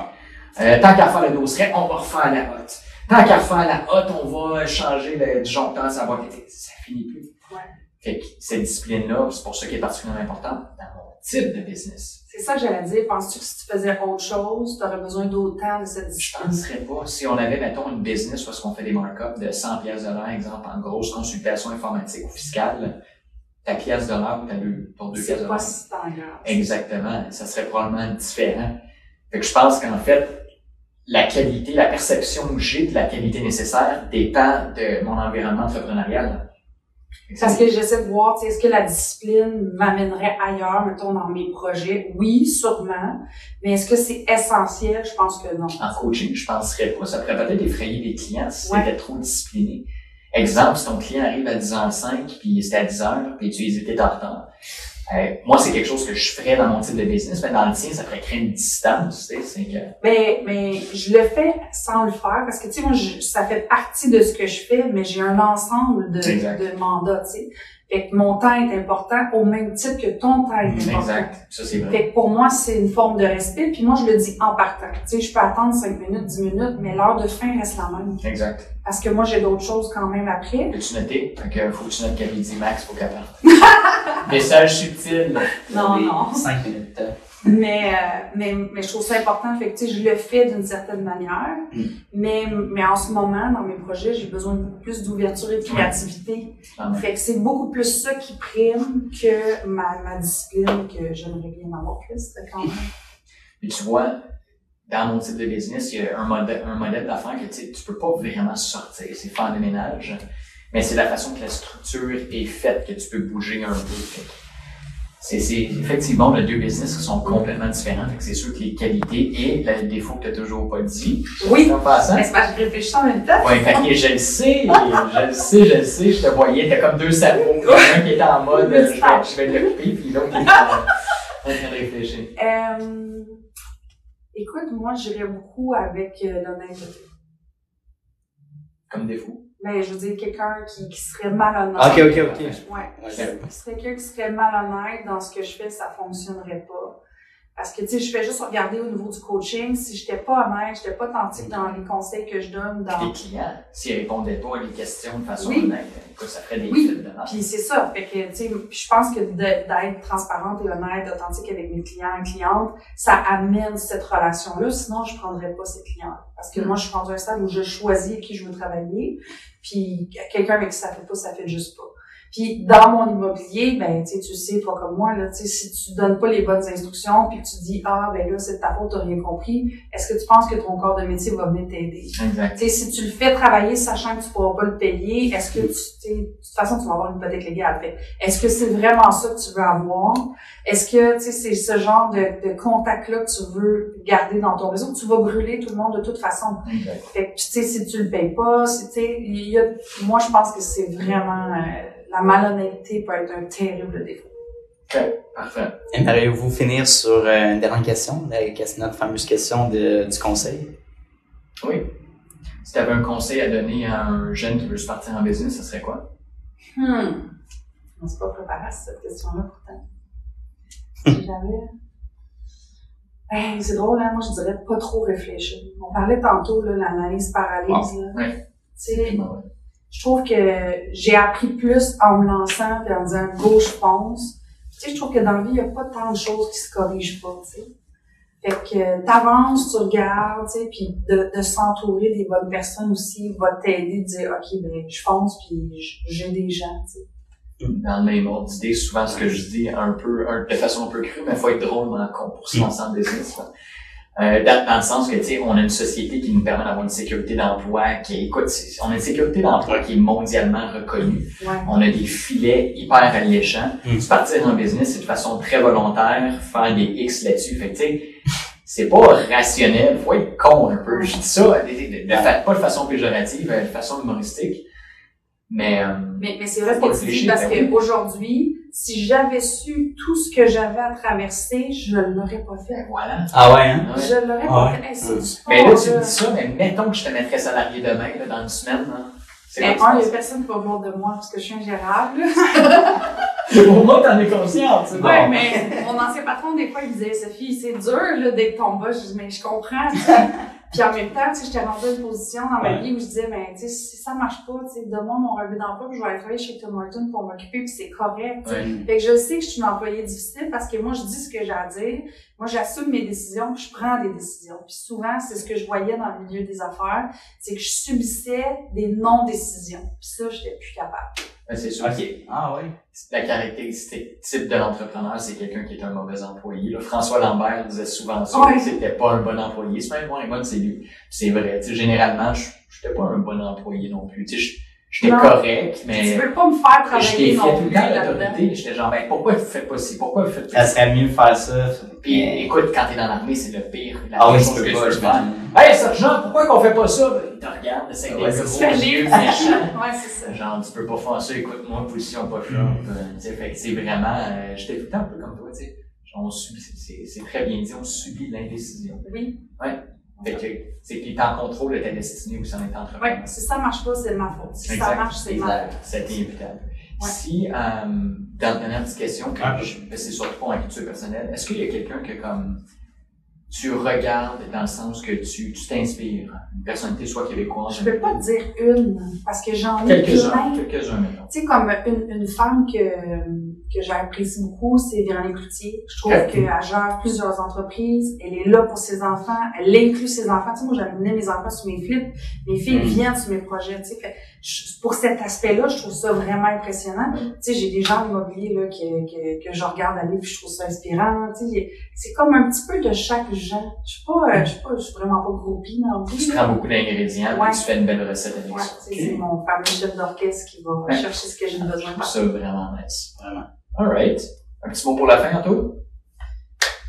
Euh, tant qu'à refaire le dosseret, on va refaire la hotte. Tant qu'à refaire la hotte, on va changer le disjoncteur, ça va ça finit plus. Ouais. Fait que cette discipline-là, c'est pour ça qu'elle est particulièrement importante dans type de business. C'est ça que j'allais dire. Penses-tu que si tu faisais autre chose, tu aurais besoin d'autant de cette Je discipline? penserais pas, si on avait, mettons, une business est-ce qu'on fait des markups de 100 pièces de l'heure, exemple, en grosse consultation informatique ou fiscale, ta pièce de l'heure ou ta deux, pour deux pièces C'est de pas l'heure. si tant grave. Exactement. Ça serait probablement différent. Fait que je pense qu'en fait, la qualité, la perception que j'ai de la qualité nécessaire dépend de mon environnement entrepreneurial. Parce que j'essaie de voir, est-ce que la discipline m'amènerait ailleurs, mettons, dans mes projets? Oui, sûrement. Mais est-ce que c'est essentiel? Je pense que non. En coaching, je penserais pas. Ça pourrait peut-être effrayer les clients si Ouais. c'était trop discipliné. Exemple, si ton client arrive à 10h05 puis c'était à 10h puis tu hésitais en retard. Euh, moi, c'est quelque chose que je ferais dans mon type de business, mais dans le tien, ça pourrait créer une distance, tu sais, c'est que... Mais, mais je le fais sans le faire parce que, tu sais, moi, je- ça fait partie de ce que je fais, mais j'ai un ensemble de, de mandats, tu sais. Fait que mon temps est important au même titre que ton temps est important. Exact. Ça, c'est vrai. Fait que pour moi, c'est une forme de respect. Puis moi, je le dis en partant. Tu sais, je peux attendre 5 minutes, 10 minutes, mais l'heure de fin reste la même. Exact. Parce que moi, j'ai d'autres choses quand même après. Peux-tu noter? Fait que faut que tu notes qu'elle dit Max, faut qu'elle parte. *laughs* *laughs* Message subtil. Non, non. 5 minutes. Mais, euh, mais, mais je trouve ça important. Fait que, je le fais d'une certaine manière. Mm. Mais, mais en ce moment, dans mes projets, j'ai besoin de beaucoup plus d'ouverture et de créativité. Clairement. Fait que c'est beaucoup plus ça qui prime que ma, ma discipline que j'aimerais bien avoir plus, quand même. Puis tu vois, dans mon type de business, il y a un modèle, un modèle d'affaires que tu tu peux pas vraiment sortir. C'est faire le ménage. Mais c'est la façon que la structure est faite que tu peux bouger un peu. C'est, effectivement le deux business qui sont complètement différents. C'est sûr que les qualités et le défaut que tu n'as toujours pas dit. Oui. En passant. Mais c'est parce que je réfléchis en même temps. Ouais, fait que je le sais, je le sais, je le sais, je te voyais, t'as comme deux cerveaux. Un qui était en mode, euh, je vais, je vais l'occuper, puis l'autre qui est en *laughs* train de réfléchir. Euh, écoute, moi, j'irais beaucoup avec euh, l'honnêteté. Comme défaut? Mais je veux dire, quelqu'un qui, qui serait malhonnête. Ok, ok, ok. Ouais. Ouais, Qui j'avais- serait quelqu'un qui serait malhonnête dans ce que je fais, ça fonctionnerait pas. Parce que, tu sais, je fais juste regarder au niveau du coaching. Si j'étais pas honnête, j'étais pas authentique dans les conseils que je donne, dans, Les clients, s'ils répondaient pas à les questions de façon Oui. honnête, écoute, ça ferait des Oui. de. Puis c'est ça. Fait que, tu sais, je pense que d'être transparente et honnête, authentique avec mes clients et clientes, ça amène cette relation-là. Sinon, je prendrais pas ces clients. Parce que Mm. moi, je suis rendue à un stade où je choisis qui je veux travailler. Puis quelqu'un avec qui ça fait pas, ça fait juste pas. Puis dans mon immobilier, ben tu sais, tu sais, toi comme moi, là, tu sais, si tu donnes pas les bonnes instructions, puis tu dis ah ben là c'est de ta faute, t'as rien compris, est-ce que tu penses que ton corps de métier va venir t'aider? Exact. Tu sais, si tu le fais travailler sachant que tu pourras pas le payer, est-ce que tu, de toute façon, tu vas avoir une hypothèque légale. Fait, est-ce que c'est vraiment ça que tu veux avoir? Est-ce que, tu sais, c'est ce genre de, de contact-là que tu veux garder dans ton réseau? Tu vas brûler tout le monde de toute façon. Exact. Fait que, tu sais, si tu le payes pas, si, tu sais, il y a, moi, je pense que c'est vraiment, euh, la malhonnêteté peut être un terrible défaut. Ok, parfait. Aimeriez-vous finir sur euh, une dernière question, la question- notre fameuse question de, du conseil? Oui. Si tu avais un conseil à donner à un jeune qui veut se partir en business, ce serait quoi? Hmm. On s'est pas préparé à cette question-là, pourtant. Si *laughs* J'avais... Ben, c'est drôle, hein? Moi, je dirais pas trop réfléchir. On parlait tantôt, là, l'analyse paralyse, là. Ouais. Tu sais. Je trouve que j'ai appris plus en me lançant et en disant go, je fonce. Tu sais, je trouve que dans la vie, il n'y a pas tant de choses qui se corrigent pas, tu sais. Fait que t'avances, tu regardes, tu sais, puis de, de s'entourer des bonnes personnes aussi va t'aider de dire, OK, ben, je fonce puis j'ai des gens, tu sais. dans le même ordre d'idée. Souvent, ce que je dis un peu, de façon un peu crue, mais il faut être drôlement con pour se lancer en business. Euh, dans, dans le sens que, tu sais, on a une société qui nous permet d'avoir une sécurité d'emploi qui, écoute, on a une sécurité d'emploi qui est mondialement reconnue. Ouais. On a des filets hyper alléchants. Mm. Se partir en business, c'est de façon très volontaire, faire des X là-dessus. Fait que, tu sais, c'est pas rationnel, faut être con un peu. Je dis ça, de, de- de fa- pas de façon péjorative, de façon humoristique. Mais, euh, Mais, mais c'est vrai ce que tu dis parce ben oui. qu'aujourd'hui, si j'avais su tout ce que j'avais à traverser, je ne l'aurais pas fait. ben voilà. Ah ouais, hein? Je l'aurais Ah pas ouais. fait. Hey, Mais là, tu me dis ça, mais mettons que je te mettrais salarié demain, là, dans une semaine. C'est Mais un, il que y tu a personne qui va voir de moi parce que je suis ingérable. *laughs* Au moins, t'en es consciente, bon. mais mon ancien patron, des fois, il disait, Sophie, c'est dur, là, d'être ton boss. Je dis, mais je comprends. *laughs* Puis en même temps, tu sais, j'étais rendue à une position dans ma Ouais. vie où je disais, mais tu sais, si ça marche pas, tu sais, donne-moi mon relevé d'emploi, puis je vais aller travailler chez Tom Horton pour m'occuper, puis c'est correct. Ouais. Fait que je sais que je suis une employée difficile parce que moi, je dis ce que j'ai à dire. Moi, j'assume mes décisions, puis je prends des décisions. Puis souvent, c'est ce que je voyais dans le milieu des affaires, c'est que je subissais des non-décisions. Puis ça, j'étais plus capable. Ouais, c'est sûr. Ok. Ah ouais. La caractéristique type de l'entrepreneur, c'est quelqu'un qui est un mauvais employé. Là, François Lambert disait souvent ça, que c'était pas un bon employé. C'est même moi, moi, c'est lui. C'est vrai. Généralement, je j'étais pas un bon employé non plus. J'étais correct, Tu mais peux pas me faire je t'ai travailler fait non tout le plus temps l'autorité. J'étais genre, ben, pourquoi vous faites pas ci? Pourquoi vous faites pas Ça ça? serait mieux de faire ça. Puis, écoute, quand t'es dans l'armée, c'est le pire. La Ah pire oui, tu que peux tu pas, faire. Hey, sergent, pourquoi qu'on fait pas ça? Ben, Il te regarde, c'est avec Ouais, des c'est gros yeux *laughs* méchants. Ouais, c'est ça. Genre, tu peux pas faire ça, écoute-moi, position pas. Mm. Euh, tu sais, fait que c'est vraiment, euh, j'étais tout le temps un peu comme toi, tu sais. Genre, on subit, c'est- très bien dit, on subit l'indécision. Oui. Fait que, c'est qu'il est en contrôle de ta destinée ou si on est entrepreneur. Ouais, si ça marche pas, c'est de ma faute. Si ça marche, c'est ma faute. C'est inévitable. Ouais. Si, euh, dans la dernière petite question, que Ah. je- ben, c'est surtout pour la culture personnelle, est-ce qu'il y a quelqu'un que, comme, tu regardes dans le sens que tu tu t'inspires, une personnalité soit québécoise, Je peux pas te dire une, parce que j'en ai quelques-uns, quelques-uns. Tu sais, comme une, une femme que, que j'apprécie beaucoup, c'est Véronique Cloutier. Je trouve Ok. qu'elle gère plusieurs entreprises. Elle est là pour ses enfants. Elle inclut ses enfants. Tu sais, moi, j'amenais mes enfants sur mes flips. Mes filles Mm. viennent sur mes projets. Tu sais, Fait que je- pour cet aspect-là, je trouve ça vraiment impressionnant. Mm. Tu sais, j'ai des gens immobiliers là, que, que, que je regarde aller puis je trouve ça inspirant. Tu sais, c'est comme un petit peu de chaque genre. Je suis pas, euh, je suis pas, je suis vraiment pas groupie non plus. Tu prends beaucoup d'ingrédients Ouais. tu fais une belle recette avec Ouais, sais, c'est mon fameux chef d'orchestre qui va Ouais. chercher ce que j'ai besoin Je trouve ça vraiment nice. Vraiment. Alright. Un petit mot pour la fin, Anto?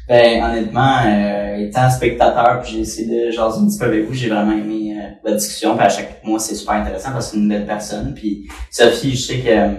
Ben, honnêtement, euh, étant spectateur, puis j'ai essayé de jaser un petit peu avec vous, j'ai vraiment aimé euh, la discussion. Puis à chaque mois, c'est super intéressant parce que c'est une belle personne. Puis Sophie, je sais que euh,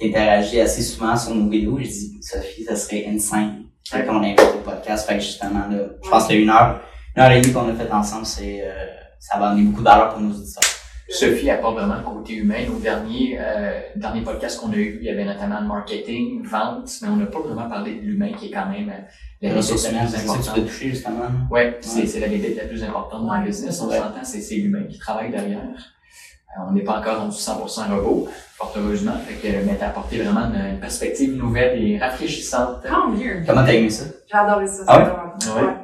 t'interagis assez souvent sur nos vidéos. Je dis, Sophie, ça serait insane Ouais. qu'on invite au podcast. Fait que justement, là, je pense que une heure, une heure et demie qu'on a fait ensemble, c'est euh, ça va amener beaucoup valeur pour nos auditeurs. Sophie apporte vraiment le côté humain. Au dernier, euh, dernier podcast qu'on a eu, il y avait notamment le marketing, vente, mais on n'a pas vraiment parlé de l'humain qui est quand même euh, la Les bébête ressources la humaines, plus c'est ça que tu importante. toucher justement? Ouais, c'est Ouais. c'est la bébête la plus importante dans le Ouais. business. On Ouais. s'entend, c'est c'est l'humain qui travaille derrière. Euh, on n'est pas encore dans du 100% robot, fort heureusement. Fait que, mais t'as apporté vraiment une, une perspective nouvelle et rafraîchissante. Tant mieux. Comment t'as aimé ça? J'ai adoré ça. Ah ouais? Ouais.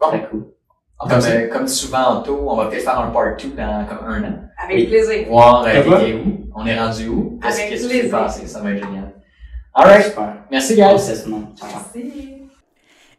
Bon, Très cool. Comme, euh, comme souvent Anto, on va peut-être faire un part 2 dans comme un an. Avec Oui. plaisir. Voir euh, où, on est rendu où, qu'est-ce qui s'est passé, ça va être génial. Alright, Super. merci Merci guys. tout le monde. Ciao, ciao. Merci.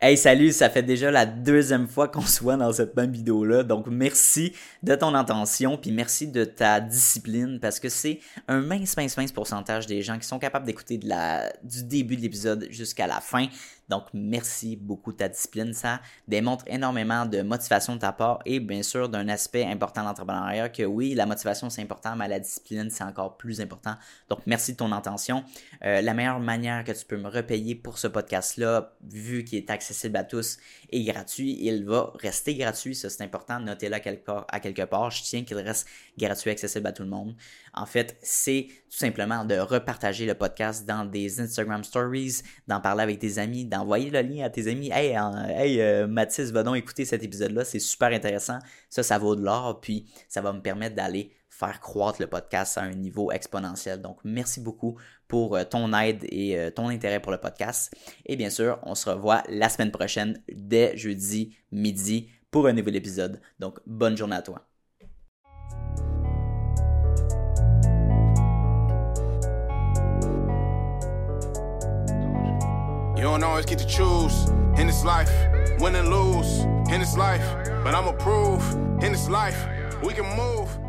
Hey, salut, ça fait déjà la deuxième fois qu'on se voit dans cette même vidéo-là. Donc, merci de ton intention, puis merci de ta discipline, parce que c'est un mince, mince, mince pourcentage des gens qui sont capables d'écouter de la, du début de l'épisode jusqu'à la fin. Donc, merci beaucoup de ta discipline. Ça démontre énormément de motivation de ta part et bien sûr d'un aspect important de l'entrepreneuriat que oui, la motivation c'est important, mais la discipline c'est encore plus important. Donc, merci de ton intention. Euh, la meilleure manière que tu peux me repayer pour ce podcast-là, vu qu'il est accessible à tous et gratuit, il va rester gratuit. Ça, c'est important. Notez-le à quelque part. Je tiens qu'il reste gratuit, accessible à tout le monde. En fait, c'est tout simplement de repartager le podcast dans des Instagram Stories, d'en parler avec tes amis, d'envoyer le lien à tes amis. Hey, hey euh, Mathis, va donc écouter cet épisode-là. C'est super intéressant. Ça, ça vaut de l'or. Puis, ça va me permettre d'aller faire croître le podcast à un niveau exponentiel. Donc, merci beaucoup pour euh, ton aide et euh, ton intérêt pour le podcast. Et bien sûr, on se revoit la semaine prochaine dès jeudi midi pour un nouvel épisode. Donc, bonne journée à toi. You don't always get to choose in this life, win and lose in this life. But in this life, we can move.